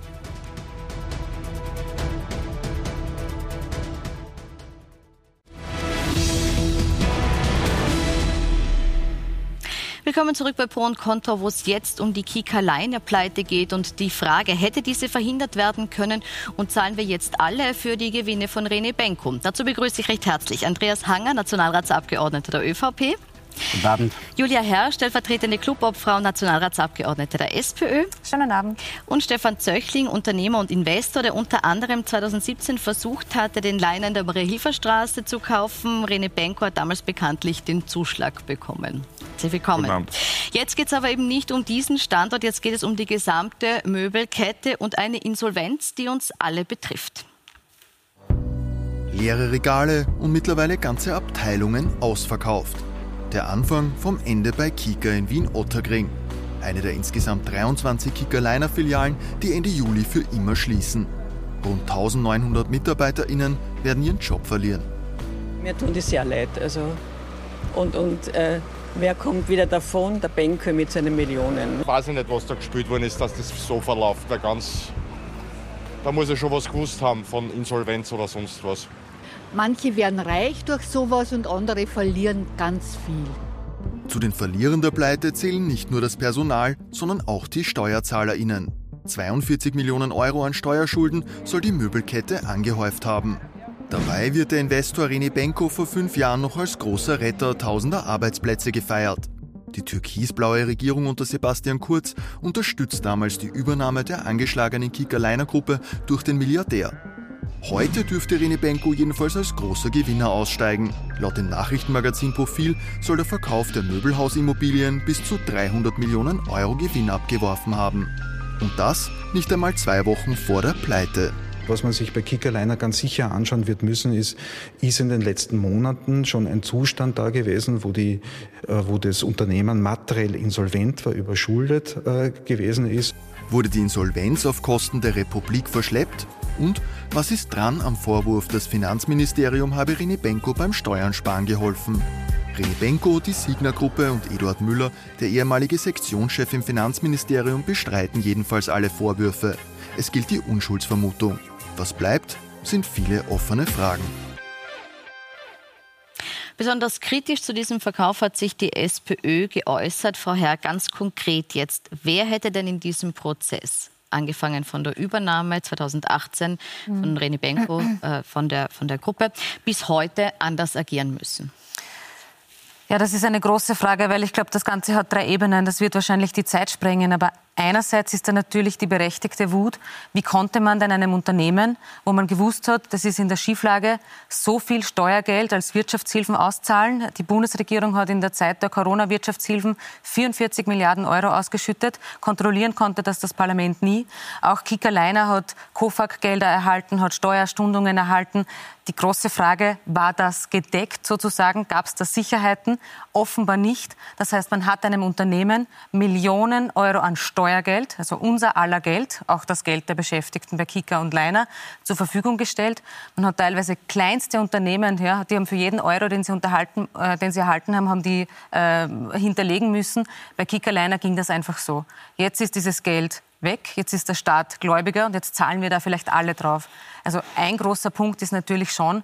Willkommen zurück bei Pro und Contra, wo es jetzt um die Kika Leine Pleite geht und die Frage, hätte diese verhindert werden können und zahlen wir jetzt alle für die Gewinne von René Benko? Dazu begrüße ich recht herzlich Andreas Hanger, Nationalratsabgeordneter der ÖVP. Guten Abend. Julia Herr, stellvertretende Clubobfrau, Nationalratsabgeordnete der SPÖ. Schönen Abend. Und Stefan Zöchling, Unternehmer und Investor, der unter anderem 2017 versucht hatte, den Leinen der Maria-Hilfer-Straße zu kaufen. René Benko hat damals bekanntlich den Zuschlag bekommen. Herzlich willkommen. Jetzt geht es aber eben nicht um diesen Standort, jetzt geht es um die gesamte Möbelkette und eine Insolvenz, die uns alle betrifft. Leere Regale und mittlerweile ganze Abteilungen ausverkauft. Der Anfang vom Ende bei Kika in Wien-Ottergring. Eine der insgesamt 23 Kika-Liner-Filialen, die Ende Juli für immer schließen. Rund 1900 MitarbeiterInnen werden ihren Job verlieren. Mir tun die sehr leid. Also, und und äh, wer kommt wieder davon? Der Benke mit seinen Millionen. Ich weiß nicht, was da gespielt worden ist, dass das so verläuft. Da, ganz, da muss er schon was gewusst haben von Insolvenz oder sonst was. Manche werden reich durch sowas und andere verlieren ganz viel. Zu den Verlierern der Pleite zählen nicht nur das Personal, sondern auch die SteuerzahlerInnen. 42 Millionen Euro an Steuerschulden soll die Möbelkette angehäuft haben. Dabei wird der Investor René Benko vor fünf Jahren noch als großer Retter tausender Arbeitsplätze gefeiert. Die türkisblaue Regierung unter Sebastian Kurz unterstützt damals die Übernahme der angeschlagenen Kika-Liner-Gruppe durch den Milliardär. Heute dürfte René Benko jedenfalls als großer Gewinner aussteigen. Laut dem Nachrichtenmagazin Profil soll der Verkauf der Möbelhausimmobilien bis zu 300 Millionen Euro Gewinn abgeworfen haben. Und das nicht einmal zwei Wochen vor der Pleite. Was man sich bei Kickerliner ganz sicher anschauen wird müssen, ist, ist in den letzten Monaten schon ein Zustand da gewesen, wo, die, äh, wo das Unternehmen materiell insolvent war, überschuldet äh, gewesen ist. Wurde die Insolvenz auf Kosten der Republik verschleppt? Und was ist dran am Vorwurf, das Finanzministerium habe René Benko beim Steuern sparen geholfen? René Benko, die Signer-Gruppe und Eduard Müller, der ehemalige Sektionschef im Finanzministerium, bestreiten jedenfalls alle Vorwürfe. Es gilt die Unschuldsvermutung. Was bleibt, sind viele offene Fragen. Besonders kritisch zu diesem Verkauf hat sich die SPÖ geäußert. Frau Herr, ganz konkret jetzt, wer hätte denn in diesem Prozess angefangen von der Übernahme 2018 von mhm. René Benko äh, von, der, von der Gruppe, bis heute anders agieren müssen? Ja, das ist eine große Frage, weil ich glaube, das Ganze hat drei Ebenen. Das wird wahrscheinlich die Zeit sprengen. Aber einerseits ist da natürlich die berechtigte Wut. Wie konnte man denn einem Unternehmen, wo man gewusst hat, das ist in der Schieflage, so viel Steuergeld als Wirtschaftshilfen auszahlen? Die Bundesregierung hat in der Zeit der Corona-Wirtschaftshilfen 44 Milliarden Euro ausgeschüttet. Kontrollieren konnte das das Parlament nie. Auch Kika Leiner hat KOFAG-Gelder erhalten, hat Steuerstundungen erhalten. Die große Frage, war das gedeckt sozusagen? Gab es da Sicherheiten? Offenbar nicht. Das heißt, man hat einem Unternehmen Millionen Euro an Steuern Steuergeld, also unser aller Geld, auch das Geld der Beschäftigten bei Kika und Leiner, zur Verfügung gestellt. Man hat teilweise kleinste Unternehmen, ja, die haben für jeden Euro, den sie, unterhalten, äh, den sie erhalten haben, haben die äh, hinterlegen müssen. Bei Kika Leiner ging das einfach so. Jetzt ist dieses Geld weg. Jetzt ist der Staat Gläubiger und jetzt zahlen wir da vielleicht alle drauf. Also ein großer Punkt ist natürlich schon,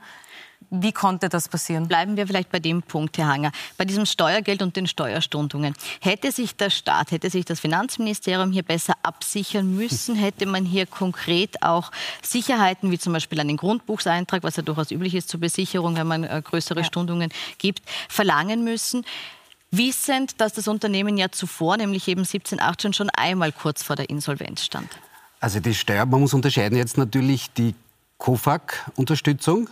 wie konnte das passieren? Bleiben wir vielleicht bei dem Punkt, Herr Hanger. Bei diesem Steuergeld und den Steuerstundungen. Hätte sich der Staat, hätte sich das Finanzministerium hier besser absichern müssen? Hätte man hier konkret auch Sicherheiten, wie zum Beispiel einen Grundbuchseintrag, was ja durchaus üblich ist zur Besicherung, wenn man äh, größere ja. Stundungen gibt, verlangen müssen? Wissend, dass das Unternehmen ja zuvor, nämlich eben 17, 18, schon einmal kurz vor der Insolvenz stand. Also die Steuer, man muss unterscheiden jetzt natürlich die COFAG-Unterstützung,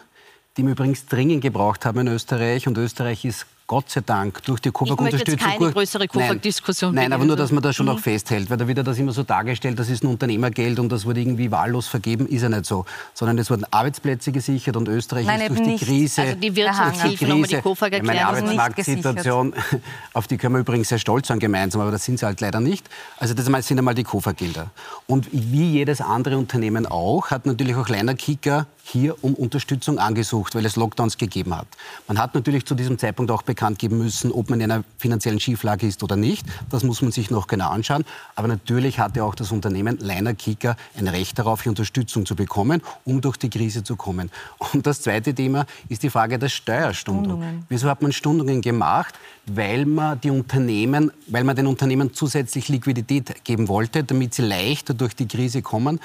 die wir übrigens dringend gebraucht haben in Österreich. Und Österreich ist Gott sei Dank durch die KOFAG-Unterstützung... Ich keine größere KOFAG-Diskussion Nein, nein aber nur, dass man das schon mhm. noch festhält, weil da wird das immer so dargestellt, das ist ein Unternehmergeld und das wurde irgendwie wahllos vergeben, ist ja nicht so. Sondern es wurden Arbeitsplätze gesichert und Österreich nein, ist durch die nicht. Krise... Also die Wirtschaftshilfe, nochmal die KOFAG erklären, meine Arbeitsmarktsituation, auf die können wir übrigens sehr stolz sein gemeinsam, aber das sind sie halt leider nicht. Also das sind einmal die KOFAG-Gelder. Und wie jedes andere Unternehmen auch, hat natürlich auch kleiner Kicker hier um Unterstützung angesucht, weil es Lockdowns gegeben hat. Man hat natürlich zu diesem Zeitpunkt auch bekannt geben müssen, ob man in einer finanziellen Schieflage ist oder nicht. Das muss man sich noch genau anschauen. Aber natürlich hatte auch das Unternehmen Leiner Kicker ein Recht darauf, hier Unterstützung zu bekommen, um durch die Krise zu kommen. Und das zweite Thema ist die Frage der Steuerstundung. Wieso hat man Stundungen gemacht? Weil man die Unternehmen, weil man den Unternehmen zusätzlich Liquidität geben wollte, damit sie leichter durch die Krise kommen.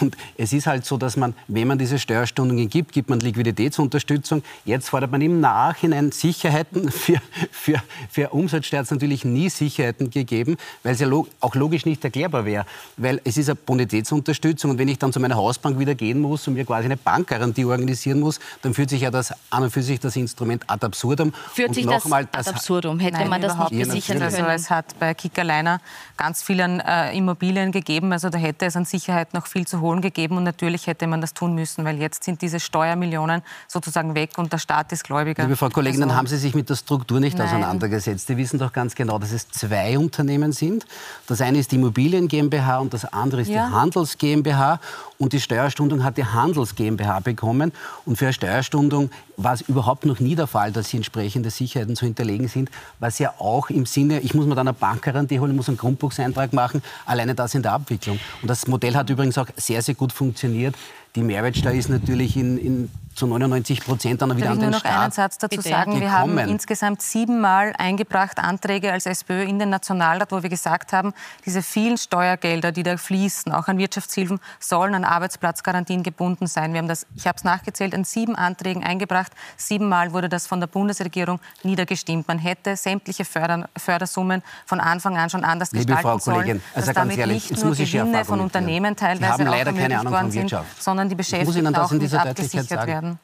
Und es ist halt so, dass man, wenn man diese Steuer Steuerstundungen gibt, gibt man Liquiditätsunterstützung. Jetzt fordert man im Nachhinein Sicherheiten. Für, für, für Umsatzsteuer hat es natürlich nie Sicherheiten gegeben, weil es ja log auch logisch nicht erklärbar wäre. Weil es ist eine Bonitätsunterstützung und wenn ich dann zu meiner Hausbank wieder gehen muss und mir quasi eine Bankgarantie organisieren muss, dann führt sich ja das an und für sich das Instrument ad absurdum. Führt und sich das mal, ad absurdum? Hätte Nein, man das nicht gesichert können? Also es hat bei Kickerliner ganz vielen äh, Immobilien gegeben, also da hätte es an Sicherheit noch viel zu holen gegeben und natürlich hätte man das tun müssen, weil jetzt Jetzt sind diese Steuermillionen sozusagen weg und der Staat ist Gläubiger. Liebe Frau Kollegin, also, dann haben Sie sich mit der Struktur nicht nein. auseinandergesetzt. Sie wissen doch ganz genau, dass es zwei Unternehmen sind. Das eine ist die Immobilien GmbH und das andere ist ja. die Handels GmbH. Und die Steuerstundung hat die Handels GmbH bekommen. Und für eine Steuerstundung war es überhaupt noch nie der Fall, dass hier entsprechende Sicherheiten zu hinterlegen sind, was ja auch im Sinne, ich muss mir dann eine Bankgarantie holen, muss einen Grundbuchseintrag machen, alleine das in der Abwicklung. Und das Modell hat übrigens auch sehr, sehr gut funktioniert. Die Mehrwertsteuer ist natürlich in, in zu 99 Prozent dann wieder Darf an den Staat. Ich nur noch einen Satz dazu sagen. Wir haben insgesamt siebenmal eingebracht Anträge als SPÖ in den Nationalrat, wo wir gesagt haben, diese vielen Steuergelder, die da fließen, auch an Wirtschaftshilfen, sollen an Arbeitsplatzgarantien gebunden sein. Wir haben das, ich habe es nachgezählt, an sieben Anträgen eingebracht. Siebenmal wurde das von der Bundesregierung niedergestimmt. Man hätte sämtliche Förder, Fördersummen von Anfang an schon anders Liebe gestalten Frau Kollegin, sollen, also damit ehrlich, nicht nur Gewinne von Unternehmen teilweise auch ermöglicht worden sind, sondern die Beschäftigten auch mit abgesichert werden.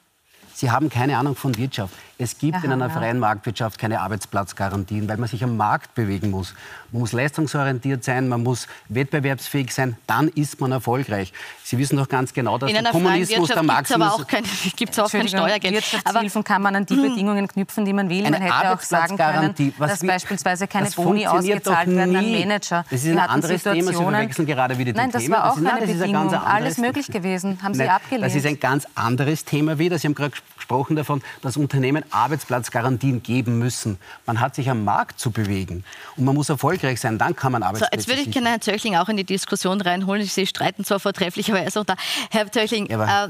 Sie haben keine Ahnung von Wirtschaft. Es gibt Aha, in einer freien Marktwirtschaft keine Arbeitsplatzgarantien, weil man sich am Markt bewegen muss. Man muss leistungsorientiert sein, man muss wettbewerbsfähig sein, dann ist man erfolgreich. Sie wissen doch ganz genau, dass in der Kommunismus der Maximus... Aber auch kein, gibt's auch kein Steuergeld. Wirtschaftshilfen kann man an die Bedingungen knüpfen, die man will. Man hätte auch sagen können, dass beispielsweise keine Boni ausgezahlt werden an Manager. Das ist ein anderes Thema. Sie verwechseln gerade wieder die Nein, das Themen. war auch das ist, eine Bedingung. Ein Alles möglich gewesen. Haben Sie Nein, abgelehnt. Das ist ein ganz anderes Thema wieder. Sie haben gerade gesprochen davon, dass Unternehmen Arbeitsplatzgarantien geben müssen. Man hat sich am Markt zu bewegen und man muss erfolgreich sein, dann kann man Arbeitsplätze so, Jetzt würde ich gerne Herrn Zöchling auch in die Diskussion reinholen. Sie streiten zwar vortrefflich, aber er ist auch da. Herr Zöchling, äh,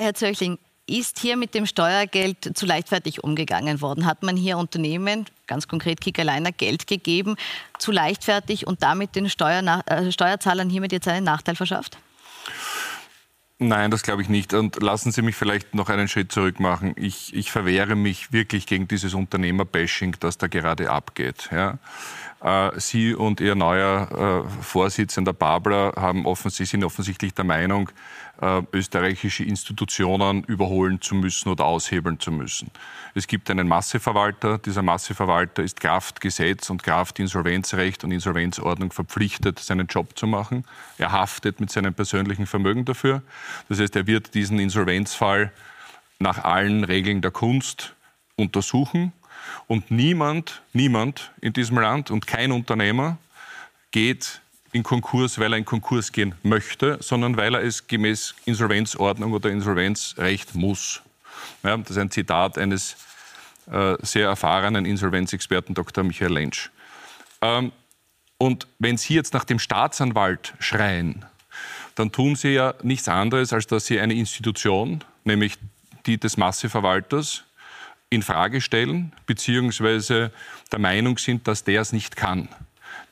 Herr Zöchling, ist hier mit dem Steuergeld zu leichtfertig umgegangen worden? Hat man hier Unternehmen, ganz konkret Kickerliner, Geld gegeben, zu leichtfertig und damit den Steuerna äh, Steuerzahlern hiermit jetzt einen Nachteil verschafft? Nein, das glaube ich nicht. Und lassen Sie mich vielleicht noch einen Schritt zurück machen. Ich, ich verwehre mich wirklich gegen dieses Unternehmerbashing, das da gerade abgeht. Ja. Äh, Sie und Ihr neuer äh, Vorsitzender Babler haben offensichtlich, sind offensichtlich der Meinung, äh, österreichische Institutionen überholen zu müssen oder aushebeln zu müssen. Es gibt einen Masseverwalter. Dieser Masseverwalter ist Kraft Gesetz und Kraft Insolvenzrecht und Insolvenzordnung verpflichtet, seinen Job zu machen. Er haftet mit seinem persönlichen Vermögen dafür. Das heißt, er wird diesen Insolvenzfall nach allen Regeln der Kunst untersuchen. Und niemand, niemand in diesem Land und kein Unternehmer geht in Konkurs, weil er in Konkurs gehen möchte, sondern weil er es gemäß Insolvenzordnung oder Insolvenzrecht muss. Ja, das ist ein Zitat eines äh, sehr erfahrenen Insolvenzexperten Dr. Michael Lentsch. Ähm, und wenn Sie jetzt nach dem Staatsanwalt schreien, dann tun Sie ja nichts anderes, als dass Sie eine Institution, nämlich die des Masseverwalters, in Frage stellen, beziehungsweise der Meinung sind, dass der es nicht kann.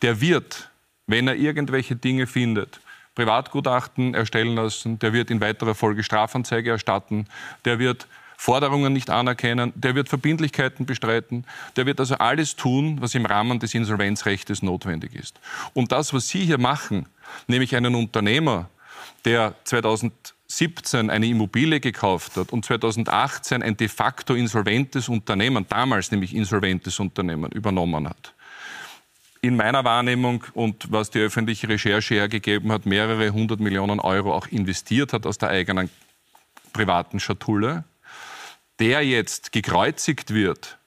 Der wird, wenn er irgendwelche Dinge findet, Privatgutachten erstellen lassen, der wird in weiterer Folge Strafanzeige erstatten, der wird Forderungen nicht anerkennen, der wird Verbindlichkeiten bestreiten, der wird also alles tun, was im Rahmen des Insolvenzrechts notwendig ist. Und das, was Sie hier machen, nämlich einen Unternehmer, der 2017 eine Immobilie gekauft hat und 2018 ein de facto insolventes Unternehmen, damals nämlich insolventes Unternehmen, übernommen hat. In meiner Wahrnehmung und was die öffentliche Recherche hergegeben hat, mehrere hundert Millionen Euro auch investiert hat aus der eigenen privaten Schatulle, der jetzt gekreuzigt wird,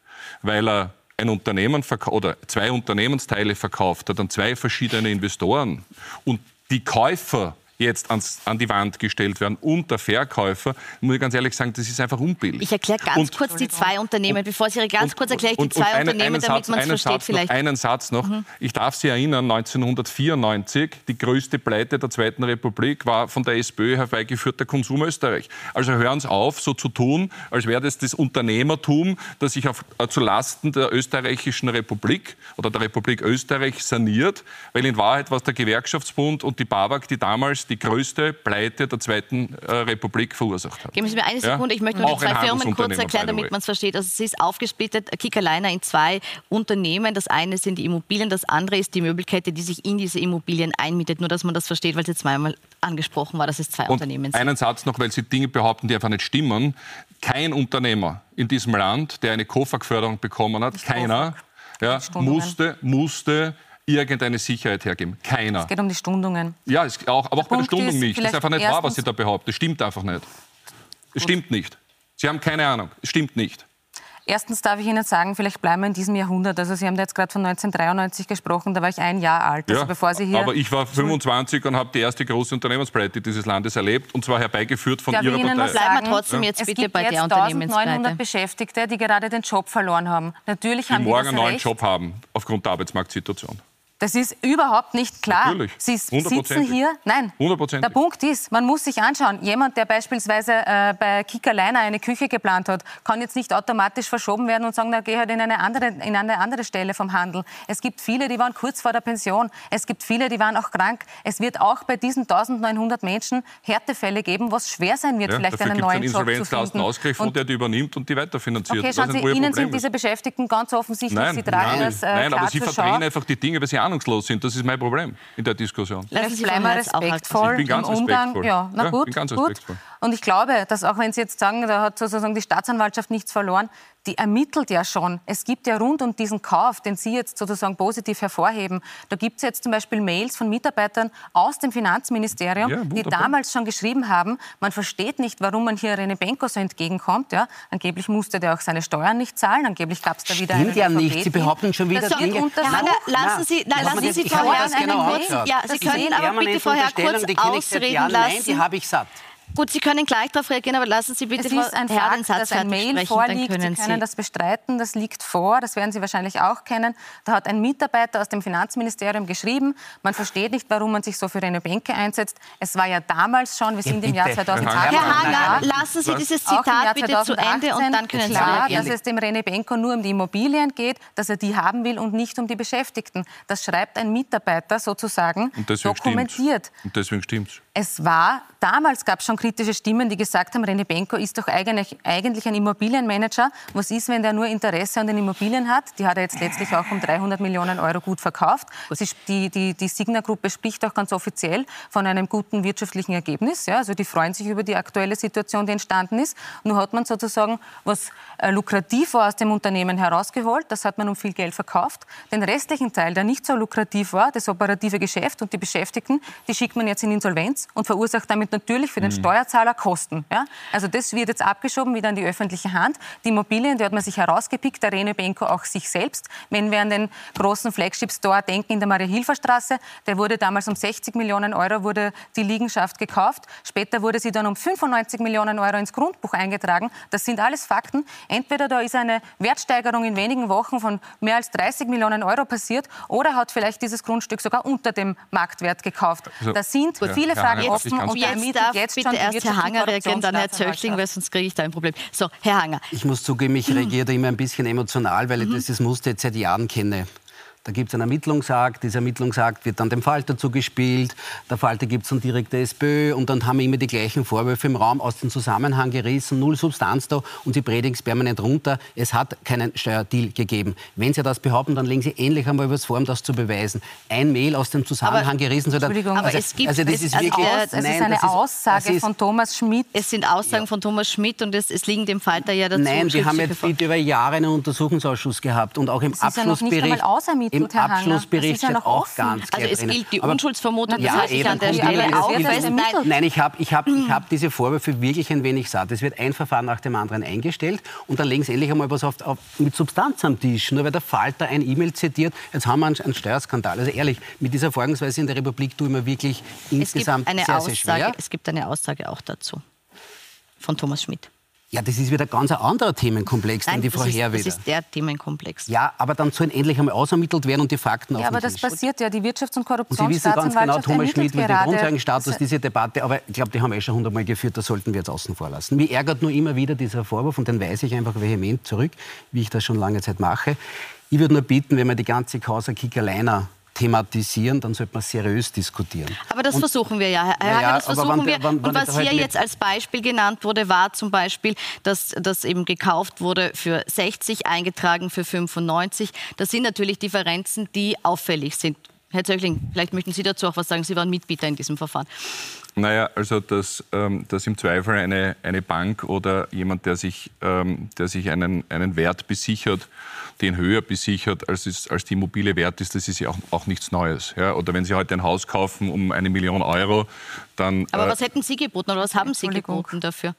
weil er ein Unternehmen oder zwei Unternehmensteile verkauft hat an zwei verschiedene Investoren und die Käufer jetzt ans, an die Wand gestellt werden und der Verkäufer, muss ich ganz ehrlich sagen, das ist einfach unbillig. Ich erkläre ganz und, kurz die zwei Unternehmen, bevor Sie ganz und, kurz erkläre ich die zwei einen, Unternehmen, einen damit man es versteht Satz vielleicht. Noch, einen Satz noch. Mhm. Ich darf Sie erinnern, 1994, die größte Pleite der Zweiten Republik war von der SPÖ herbeigeführter Konsum Österreich. Also hören Sie auf, so zu tun, als wäre das das Unternehmertum, das sich auf, äh, zu Lasten der österreichischen Republik oder der Republik Österreich saniert, weil in Wahrheit war es der Gewerkschaftsbund und die BAWAG, die damals die größte Pleite der Zweiten äh, Republik verursacht hat. Geben Sie mir eine Sekunde, ja? ich möchte nur die zwei Firmen kurz erklären, damit man es versteht. Also es ist aufgesplittet, Kickerliner in zwei Unternehmen. Das eine sind die Immobilien, das andere ist die Möbelkette, die sich in diese Immobilien einmietet. Nur, dass man das versteht, weil es jetzt zweimal angesprochen war, dass es zwei Und Unternehmen sind. Einen Satz noch, weil Sie Dinge behaupten, die einfach nicht stimmen. Kein Unternehmer in diesem Land, der eine KOFAG-Förderung bekommen hat, keiner, ja, musste, musste irgendeine Sicherheit hergeben. Keiner. Es geht um die Stundungen. Ja, es, auch, aber auch bei der Stundung ist, nicht. Das ist einfach nicht wahr, was Sie da behaupten. Das stimmt einfach nicht. Es stimmt nicht. Sie haben keine Ahnung. Es stimmt nicht. Erstens darf ich Ihnen sagen, vielleicht bleiben wir in diesem Jahrhundert. Also Sie haben da jetzt gerade von 1993 gesprochen, da war ich ein Jahr alt. Also ja, bevor Sie hier aber ich war 25 und habe die erste große Unternehmenspleite dieses Landes erlebt und zwar herbeigeführt von darf Ihrer ich Ihnen Partei. Sagen, bleiben wir trotzdem jetzt es bitte gibt bei jetzt der Unternehmenspleite. 1900 Beschäftigte, die gerade den Job verloren haben. Natürlich die haben morgen einen neuen Recht. Job haben aufgrund der Arbeitsmarktsituation. Das ist überhaupt nicht klar. Natürlich. Sie sitzen hier. Nein. Der Punkt ist, man muss sich anschauen. Jemand, der beispielsweise äh, bei Kickerliner eine Küche geplant hat, kann jetzt nicht automatisch verschoben werden und sagen, na, geh halt in eine, andere, in eine andere Stelle vom Handel. Es gibt viele, die waren kurz vor der Pension. Es gibt viele, die waren auch krank. Es wird auch bei diesen 1900 Menschen Härtefälle geben, was schwer sein wird, ja, vielleicht einen neuen Job zu finden. Ausgleich, der die übernimmt und die weiterfinanziert. Okay, schauen Sie, Ihnen sind diese Beschäftigten ganz offensichtlich, nein, Sie tragen nein, das äh, Nein, aber Sie verdrehen einfach die Dinge, weil Sie ahnungslos sind. Das ist mein Problem in der Diskussion. Lassen Sie bleiben respektvoll ich bin ganz im Umgang. respektvoll. Ja, na ja, gut, bin ganz gut. Und ich glaube, dass auch wenn Sie jetzt sagen, da hat sozusagen die Staatsanwaltschaft nichts verloren, die ermittelt ja schon. Es gibt ja rund um diesen Kauf, den Sie jetzt sozusagen positiv hervorheben, da gibt es jetzt zum Beispiel Mails von Mitarbeitern aus dem Finanzministerium, Ja, die damals schon geschrieben haben, man versteht nicht, warum man hier Rene Benko so entgegenkommt. Ja? Angeblich musste der auch seine Steuern nicht zahlen, angeblich gab es da wieder Stimmt ja einen nicht. Sie behaupten schon wieder Das Dinge. Herr lassen Sie, nein, Lass lassen Sie das- Frau ich habe Herr das genau kurz, ja, Sie ist können aber bitte vorher Unterstellung, kurz die kenne ich seit ausreden lassen. Nein, die habe ich satt. Gut, Sie können gleich darauf reagieren, aber lassen Sie bitte Es ist ein Herr den Fakt, Satz dass ein Mail sprechen, vorliegt. können Sie können Sie. das bestreiten. Das liegt vor. Das werden Sie wahrscheinlich auch kennen. Da hat ein Mitarbeiter aus dem Finanzministerium geschrieben, man versteht nicht, warum man sich so für Rene Benke einsetzt. Es war ja damals schon, wir sind im Jahr bitte. 2018. Herr Hanger, Ja. lassen Sie dieses Zitat bitte zu Ende und dann können Sie klar, reagieren. dass es dem Rene Benko nur um die Immobilien geht, dass er die haben will und nicht um die Beschäftigten. Das schreibt ein Mitarbeiter sozusagen Und dokumentiert. stimmt's. Und deswegen stimmt's. Es war, damals gab es schon kritische Stimmen, die gesagt haben, Rene Benko ist doch eigentlich, eigentlich ein Immobilienmanager. Was ist, wenn der nur Interesse an den Immobilien hat? Die hat er jetzt letztlich auch um 300 Millionen Euro gut verkauft. Sie, die die, die Signa-Gruppe spricht auch ganz offiziell von einem guten wirtschaftlichen Ergebnis. Ja, also die freuen sich über die aktuelle Situation, die entstanden ist. Nur hat man sozusagen, was äh, lukrativ war, aus dem Unternehmen herausgeholt. Das hat man um viel Geld verkauft. Den restlichen Teil, der nicht so lukrativ war, das operative Geschäft und die Beschäftigten, die schickt man jetzt in Insolvenz und verursacht damit natürlich für den Mhm. Steuerzahler Kosten. Ja? Also das wird jetzt abgeschoben wieder in die öffentliche Hand. Die Immobilien, die hat man sich herausgepickt, der Rene Benko auch sich selbst. Wenn wir an den großen Flagship-Store denken in der Maria-Hilfer-Straße, der wurde damals um 60 Millionen Euro wurde die Liegenschaft gekauft. Später wurde sie dann um 95 Millionen Euro ins Grundbuch eingetragen. Das sind alles Fakten. Entweder da ist eine Wertsteigerung in wenigen Wochen von mehr als 30 Millionen Euro passiert oder hat vielleicht dieses Grundstück sogar unter dem Marktwert gekauft. Also, da sind Gut, viele Herr Fragen ich offen und Jetzt darf jetzt bitte erst Herr Hanger reagieren, dann Herr Zöchling, weil sonst kriege ich da ein Problem. So, Herr Hanger. Ich muss zugeben, ich reagiere da immer ein bisschen emotional, weil ich dieses Muster jetzt seit Jahren kenne. Da gibt es einen Ermittlungsakt, dieser Ermittlungsakt wird dann dem Falter zugespielt, der Falter gibt es dann direkt der SPÖ und dann haben wir immer die gleichen Vorwürfe im Raum aus dem Zusammenhang gerissen, null Substanz da und sie predigen es permanent runter. Es hat keinen Steuerdeal gegeben. Wenn Sie das behaupten, dann legen Sie endlich einmal übers Form, das zu beweisen. Ein Mail aus dem Zusammenhang gerissen. So Entschuldigung, also, aber es gibt- also das es- ist wirklich, aus- es ist nein, eine ist, Aussage ist, von Thomas Schmidt. Es sind Aussagen von Thomas Schmidt und es, es liegen dem Falter ja dazu. Nein, wir haben jetzt vor. über Jahre einen Untersuchungsausschuss gehabt und auch im ist ja Im Hanger. Abschlussbericht Das ja auch offen. ganz Also klar es drinnen. gilt die Unschuldsvermutung, das ja, halte ich eben, an der das. Nein, Nein, ich habe ich hab, ich hab diese Vorwürfe wirklich ein wenig satt. Es wird ein Verfahren nach dem anderen eingestellt und dann legen sie endlich einmal was auf, auf, mit Substanz am Tisch. Nur weil der Falter ein E-Mail zitiert, jetzt haben wir einen, einen Steuerskandal. Also ehrlich, mit dieser Vorgangsweise in der Republik tun wir wirklich es gibt insgesamt eine sehr, sehr Aussage, schwer. es gibt eine Aussage auch dazu von Thomas Schmidt. Ja, das ist wieder ein ganz anderer Themenkomplex, den die das Frau ist, Herr das ist der Themenkomplex. Ja, aber dann sollen endlich einmal ausermittelt werden und die Fakten auf Ja, aber den das Tisch. passiert ja. Die Wirtschafts- und Und Sie wissen ganz genau, Korruptionsstaatsanwaltschaft Thomas Schmidt will den gerade. Grundlagenstatus, diese Debatte, aber ich glaube, die haben wir eh schon hundertmal geführt, das sollten wir jetzt außen vor lassen. Mich ärgert nur immer wieder dieser Vorwurf und den weise ich einfach vehement zurück, wie ich das schon lange Zeit mache. Ich würde nur bitten, wenn wir die ganze Causa Kickerleiner thematisieren, dann sollte man seriös diskutieren. Aber das Und- versuchen wir ja, Herr Hager, ja, das versuchen wann- wir. wann- und wann was das halt hier jetzt als Beispiel genannt wurde, war zum Beispiel, dass das eben gekauft wurde für 60, eingetragen für 95. Das sind natürlich Differenzen, die auffällig sind. Herr Zöchling, vielleicht möchten Sie dazu auch was sagen. Sie waren Mitbieter in diesem Verfahren. Naja, also dass, ähm, dass im Zweifel eine, eine Bank oder jemand, der sich, ähm, der sich einen, einen Wert besichert, den höher besichert, als, es, als die Immobilie wert ist, das ist ja auch, auch nichts Neues. Ja? Oder wenn Sie heute ein Haus kaufen um eine Million Euro, dann... Aber äh, was hätten Sie geboten oder was haben Sie geboten dafür,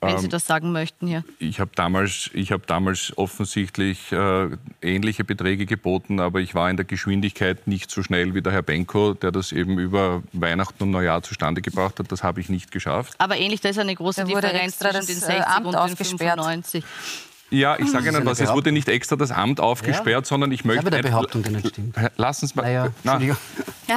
wenn Sie Ähm, das sagen möchten hier? Ich habe damals, ich hab damals offensichtlich äh, ähnliche Beträge geboten, aber ich war in der Geschwindigkeit nicht so schnell wie der Herr Benko, der das eben über Weihnachten und Neujahr zustande gebracht hat. Das habe ich nicht geschafft. Aber ähnlich, da ist eine große Da wurde Differenz extra zwischen das, den äh, 60 Amt und den ausgesperrt. 95. Ja, ich sage Das ist Ihnen was, es wurde nicht extra das Amt aufgesperrt, sondern ich möchte... aber der Behauptung, die nicht stimmt. Lassen Sie mal... Naja, Na, Hanger,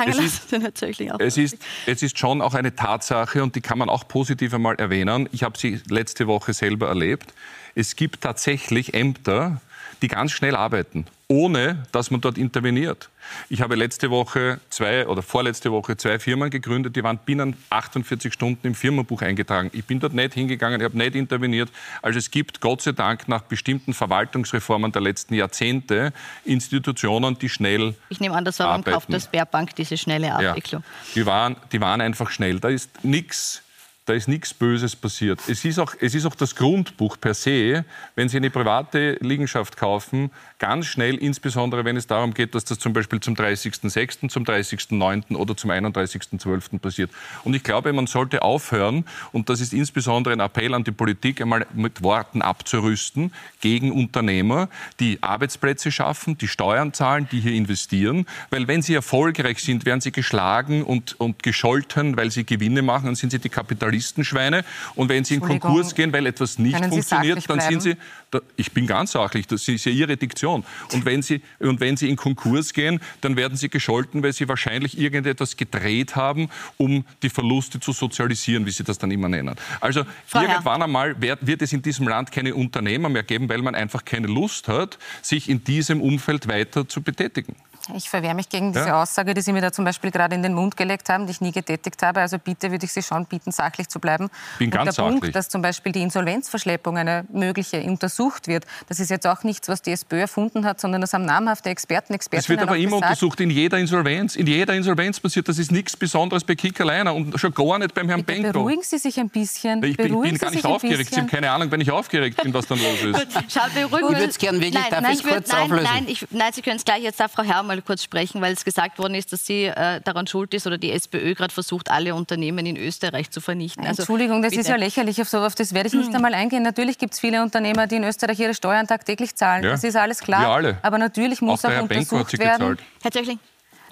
Es ist- Zöchling auch. Es ist, es ist schon auch eine Tatsache und die kann man auch positiv einmal erwähnen. Ich habe sie letzte Woche selber erlebt. Es gibt tatsächlich Ämter, die ganz schnell arbeiten, ohne dass man dort interveniert. Ich habe letzte Woche zwei oder vorletzte Woche zwei Firmen gegründet, die waren binnen 48 Stunden im Firmenbuch eingetragen. Ich bin dort nicht hingegangen, ich habe nicht interveniert. Also es gibt Gott sei Dank nach bestimmten Verwaltungsreformen der letzten Jahrzehnte Institutionen, die schnell Ich nehme an, das war beim Kauf der Sperrbank, diese schnelle Abwicklung. die waren, die waren einfach schnell. Da ist nichts. Da ist nichts Böses passiert. Es ist, auch, es ist auch das Grundbuch per se, wenn Sie eine private Liegenschaft kaufen, ganz schnell, insbesondere wenn es darum geht, dass das zum Beispiel zum 30.06., zum 30.09. oder zum 31.12. passiert. Und ich glaube, man sollte aufhören, und das ist insbesondere ein Appell an die Politik, einmal mit Worten abzurüsten gegen Unternehmer, die Arbeitsplätze schaffen, die Steuern zahlen, die hier investieren. Weil wenn sie erfolgreich sind, werden sie geschlagen und, und gescholten, weil sie Gewinne machen, dann sind sie die Kapitalistenschweine. Und wenn sie in Konkurs gehen, weil etwas nicht funktioniert, dann sind bleiben? sie, da, ich bin ganz sachlich, das ist ja Ihre Diktion. Und wenn, sie, und wenn Sie in Konkurs gehen, dann werden Sie gescholten, weil Sie wahrscheinlich irgendetwas gedreht haben, um die Verluste zu sozialisieren, wie Sie das dann immer nennen. Also Frau Herr. irgendwann einmal wird, wird es in diesem Land keine Unternehmer mehr geben, weil man einfach keine Lust hat, sich in diesem Umfeld weiter zu betätigen. Ich verwehre mich gegen diese Ja. Aussage, die Sie mir da zum Beispiel gerade in den Mund gelegt haben, die ich nie getätigt habe. Also bitte würde ich Sie schon bitten, sachlich zu bleiben. Bin Und ganz der Punkt, sachlich. dass zum Beispiel die Insolvenzverschleppung, eine mögliche, untersucht wird, das ist jetzt auch nichts, was die SPÖ erfunden hat, sondern das haben namhafte Experten, Es Expertinnen wird aber immer gesagt. untersucht, in jeder Insolvenz. In jeder Insolvenz passiert, das ist nichts Besonderes bei Kickerleiner und schon gar nicht beim Herrn Bitte Benko. beruhigen Sie sich ein bisschen. Ich bin, ich bin gar Sie nicht sich aufgeregt. Sie haben keine Ahnung, wenn ich aufgeregt bin, was dann los ist. Schau, beruhigen Ich würde es gern wirklich, nein, darf nein, ich es würd- kurz nein, auflösen? Nein, ich, nein, Sie können es gleich. Jetzt darf Frau Herr mal kurz sprechen, weil es gesagt worden ist, dass sie äh, daran schuld ist oder die SPÖ gerade versucht, alle Unternehmen in Österreich zu vernichten. Also, Entschuldigung, das bitte. ist ja lächerlich. Auf so auf das werde ich nicht hm. einmal eingehen. Natürlich gibt es viele Unternehmer, die in Österreich ihre Steuern tagtäglich zahlen. Ja. Das ist alles klar. Wir alle. Aber natürlich muss auch, auch untersucht werden. Herr Zöchling.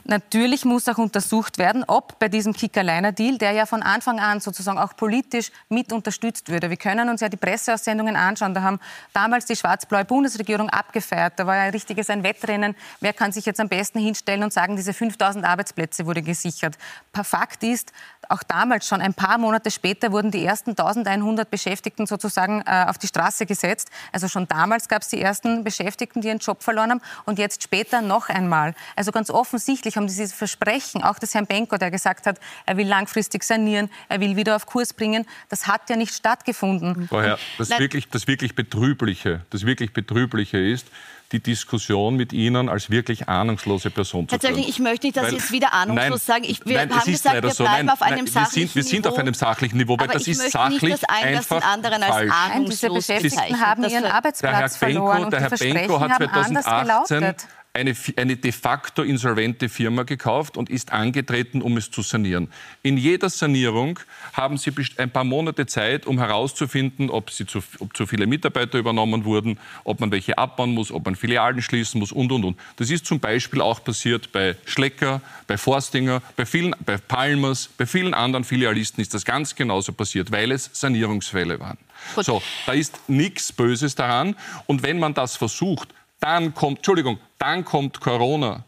Natürlich muss auch untersucht werden, ob bei diesem Kicker-Liner-Deal, der ja von Anfang an sozusagen auch politisch mit unterstützt würde. Wir können uns ja die Presseaussendungen anschauen. Da haben damals die schwarz-blaue Bundesregierung abgefeiert. Da war ja ein richtiges ein Wettrennen. Wer kann sich jetzt am besten hinstellen und sagen, diese 5000 Arbeitsplätze wurde gesichert. Fakt ist, auch damals schon, ein paar Monate später, wurden die ersten 1100 Beschäftigten sozusagen äh, auf die Straße gesetzt. Also schon damals gab es die ersten Beschäftigten, die ihren Job verloren haben. Und jetzt später noch einmal. Also ganz offensichtlich haben diese Versprechen, auch des Herrn Benko, der gesagt hat, er will langfristig sanieren, er will wieder auf Kurs bringen, das hat ja nicht stattgefunden. Vorher, das, wirklich, das wirklich Betrübliche, das wirklich Betrübliche ist, die Diskussion mit Ihnen als wirklich ahnungslose Person zu führen. Ich möchte nicht, dass Weil, Sie jetzt wieder ahnungslos nein, sagen. Ich, wir nein, haben gesagt, wir so. bleiben nein, auf einem sachlichen wir sind, wir sind auf einem sachlichen Niveau, weil das ist sachlich nicht, dass ein, einfach den anderen als falsch. ahnungslos Diese Beschäftigten haben ihren Arbeitsplatz der Herr Benko, verloren der Herr Benko hat 2018 eine, eine de facto insolvente Firma gekauft und ist angetreten, um es zu sanieren. In jeder Sanierung haben Sie ein paar Monate Zeit, um herauszufinden, ob, sie zu, ob zu viele Mitarbeiter übernommen wurden, ob man welche abbauen muss, ob man Filialen schließen muss und, und, und. Das ist zum Beispiel auch passiert bei Schlecker, bei Forstinger, bei, vielen, bei Palmers, bei vielen anderen Filialisten ist das ganz genauso passiert, weil es Sanierungsfälle waren. Gut. So, da ist nichts Böses daran. Und wenn man das versucht, dann kommt, Entschuldigung, dann kommt Corona.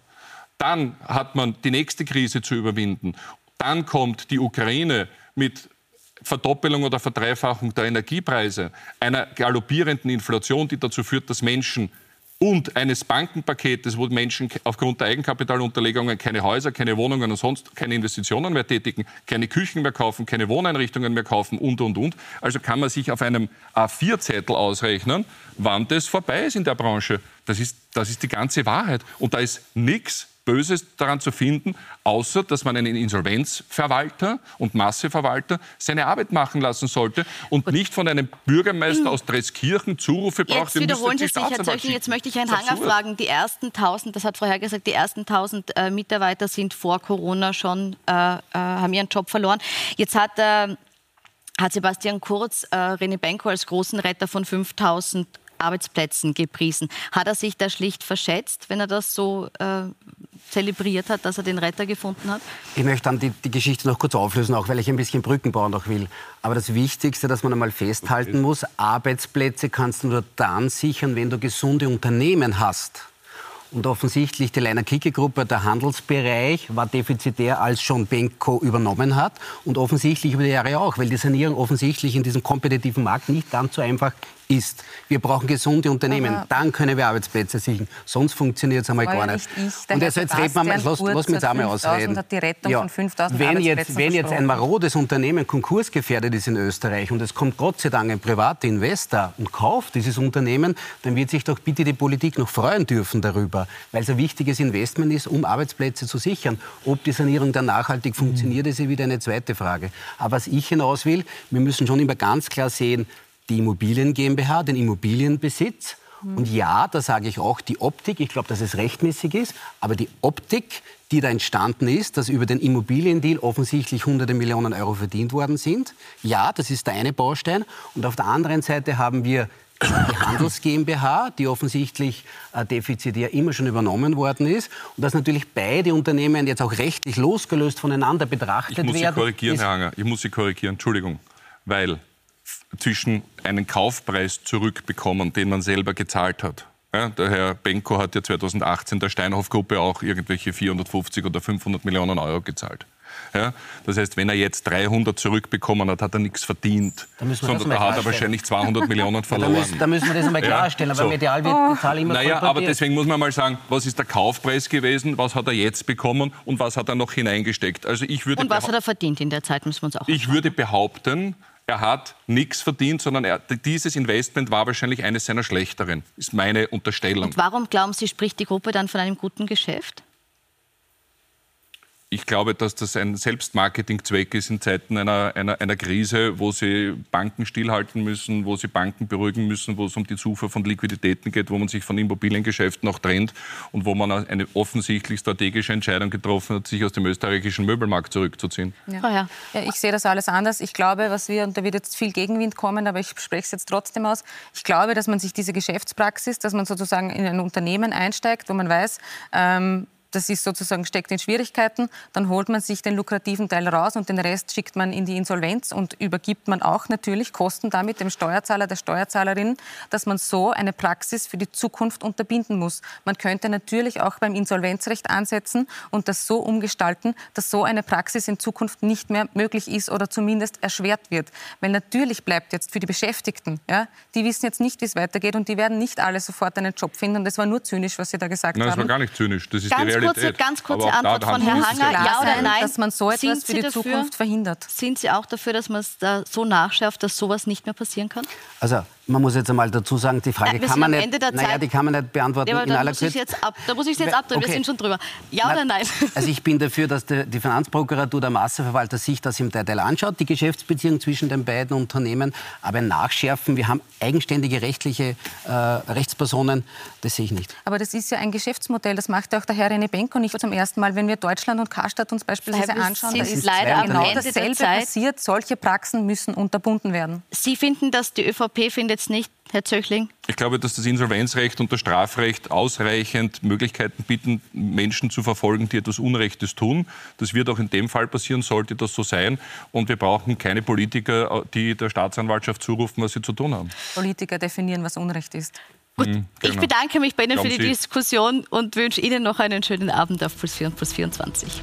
Dann hat man die nächste Krise zu überwinden. Dann kommt die Ukraine mit Verdoppelung oder Verdreifachung der Energiepreise, einer galoppierenden Inflation, die dazu führt, dass Menschen und eines Bankenpaketes, wo Menschen aufgrund der Eigenkapitalunterlegungen keine Häuser, keine Wohnungen und sonst keine Investitionen mehr tätigen, keine Küchen mehr kaufen, keine Wohneinrichtungen mehr kaufen und, und, und. Also kann man sich auf einem A4-Zettel ausrechnen, wann das vorbei ist in der Branche. Das ist, das ist die ganze Wahrheit. Und da ist nichts Böses daran zu finden, außer dass man einen Insolvenzverwalter und Masseverwalter seine Arbeit machen lassen sollte und nicht von einem Bürgermeister aus Dreskirchen Zurufe braucht. Jetzt wiederholen Sie sich, Herr Zöchling, jetzt möchte ich Herrn Hanger fragen. Die ersten 1000, das hat vorher gesagt, die ersten 1000 äh, Mitarbeiter sind vor Corona schon, äh, äh, haben ihren Job verloren. Jetzt hat äh, hat Sebastian Kurz äh, René Benko als großen Retter von 5000 Arbeitsplätzen gepriesen. Hat er sich da schlicht verschätzt, wenn er das so äh, zelebriert hat, dass er den Retter gefunden hat? Ich möchte dann die, die Geschichte noch kurz auflösen, auch weil ich ein bisschen Brückenbau noch will. Aber das Wichtigste, das man einmal festhalten muss, Arbeitsplätze kannst du nur dann sichern, wenn du gesunde Unternehmen hast. Und offensichtlich die Leiner Kicke Gruppe, der Handelsbereich, war defizitär, als schon Benko übernommen hat. Und offensichtlich über die Jahre auch, weil die Sanierung offensichtlich in diesem kompetitiven Markt nicht ganz so einfach ist. Wir brauchen gesunde Unternehmen. Aber Dann können wir Arbeitsplätze sichern. Sonst funktioniert es einmal gar nicht. nicht und jetzt, jetzt reden wir mal, lass, lass mich jetzt einmal ausreden. Hat die Rettung ja. von 5000 wenn jetzt, wenn jetzt ein marodes Unternehmen konkursgefährdet ist in Österreich und es kommt Gott sei Dank ein privater Investor und kauft dieses Unternehmen, dann wird sich doch bitte die Politik noch freuen dürfen darüber, weil es ein wichtiges Investment ist, um Arbeitsplätze zu sichern. Ob die Sanierung dann nachhaltig funktioniert, ist ja wieder eine zweite Frage. Aber was ich hinaus will, wir müssen schon immer ganz klar sehen, die Immobilien GmbH, den Immobilienbesitz. Und ja, da sage ich auch die Optik, ich glaube, dass es rechtmäßig ist, aber die Optik, die da entstanden ist, dass über den Immobiliendeal offensichtlich hunderte Millionen Euro verdient worden sind. Ja, das ist der eine Baustein. Und auf der anderen Seite haben wir die Handels GmbH, die offensichtlich äh, defizitär immer schon übernommen worden ist. Und dass natürlich beide Unternehmen jetzt auch rechtlich losgelöst voneinander betrachtet werden. Ich muss werden, Sie korrigieren, Herr Hanger. Ich muss Sie korrigieren. Entschuldigung. Weil zwischen einen Kaufpreis zurückbekommen, den man selber gezahlt hat. Ja, der Herr Benko hat ja 2018 der Steinhoff-Gruppe auch irgendwelche 450 oder 500 Millionen Euro gezahlt. Ja, das heißt, wenn er jetzt 300 zurückbekommen hat, hat er nichts verdient, sondern da hat er wahrscheinlich 200 Millionen verloren. da, müssen, da, müssen, wir das einmal klarstellen, ja, aber so. medial wird die Zahl immer Naja, aber deswegen muss man mal sagen, was ist der Kaufpreis gewesen, was hat er jetzt bekommen und was hat er noch hineingesteckt. Also ich würde und was hat er verdient in der Zeit, müssen wir uns auch Ich würde behaupten, er hat nichts verdient, sondern er, dieses Investment war wahrscheinlich eines seiner schlechteren, ist meine Unterstellung. Und warum glauben Sie, spricht die Gruppe dann von einem guten Geschäft? Ich glaube, dass das ein Selbstmarketingzweck ist in Zeiten einer, einer, einer Krise, wo sie Banken stillhalten müssen, wo sie Banken beruhigen müssen, wo es um die Zufuhr von Liquiditäten geht, wo man sich von Immobiliengeschäften noch trennt und wo man eine offensichtlich strategische Entscheidung getroffen hat, sich aus dem österreichischen Möbelmarkt zurückzuziehen. Ja. ja. ja ich sehe das alles anders. Ich glaube, was wir, und da wird jetzt viel Gegenwind kommen, aber ich spreche es jetzt trotzdem aus, ich glaube, dass man sich diese Geschäftspraxis, dass man sozusagen in ein Unternehmen einsteigt, wo man weiß, ähm, das ist sozusagen steckt in Schwierigkeiten, dann holt man sich den lukrativen Teil raus und den Rest schickt man in die Insolvenz und übergibt man auch natürlich Kosten damit dem Steuerzahler, der Steuerzahlerin, dass man so eine Praxis für die Zukunft unterbinden muss. Man könnte natürlich auch beim Insolvenzrecht ansetzen und das so umgestalten, dass so eine Praxis in Zukunft nicht mehr möglich ist oder zumindest erschwert wird. Weil natürlich bleibt jetzt für die Beschäftigten, ja, die wissen jetzt nicht, wie es weitergeht und die werden nicht alle sofort einen Job finden. Und das war nur zynisch, was Sie da gesagt Nein, haben. Das war gar nicht zynisch. Das ist Ganz die kurze, ganz kurze Antwort von Herrn Hanger. Ja oder nein? Dass man so etwas für die dafür, Zukunft verhindert. Sind Sie auch dafür, dass man es da so nachschärft, dass sowas nicht mehr passieren kann? Also man muss jetzt einmal dazu sagen, die Frage Nein, kann, man nicht, naja, die kann man nicht beantworten ja, in aller Kürze. Da muss ich es jetzt abdrehen, okay. wir sind schon drüber. Ja Na, oder nein? Also ich bin dafür, dass die, die Finanzprokuratur, der Masseverwalter sich das im Detail anschaut, die Geschäftsbeziehung zwischen den beiden Unternehmen, aber nachschärfen. Wir haben eigenständige rechtliche äh, Rechtspersonen, das sehe ich nicht. Aber das ist ja ein Geschäftsmodell, das macht ja auch der Herr René Benko nicht zum ersten Mal. Wenn wir Deutschland und Karstadt uns beispielsweise anschauen, da ist leider genau dasselbe passiert. Solche Praxen müssen unterbunden werden. Sie finden, dass die ÖVP findet es nicht Herr Zöchling? Ich glaube, dass das Insolvenzrecht und das Strafrecht ausreichend Möglichkeiten bieten, Menschen zu verfolgen, die etwas Unrechtes tun. Das wird auch in dem Fall passieren, sollte das so sein. Und wir brauchen keine Politiker, die der Staatsanwaltschaft zurufen, was sie zu tun haben. Politiker definieren, was Unrecht ist. Gut, mhm, genau. ich bedanke mich bei Ihnen Glauben für die Sie? Diskussion und wünsche Ihnen noch einen schönen Abend auf Plus 4 und Plus 24.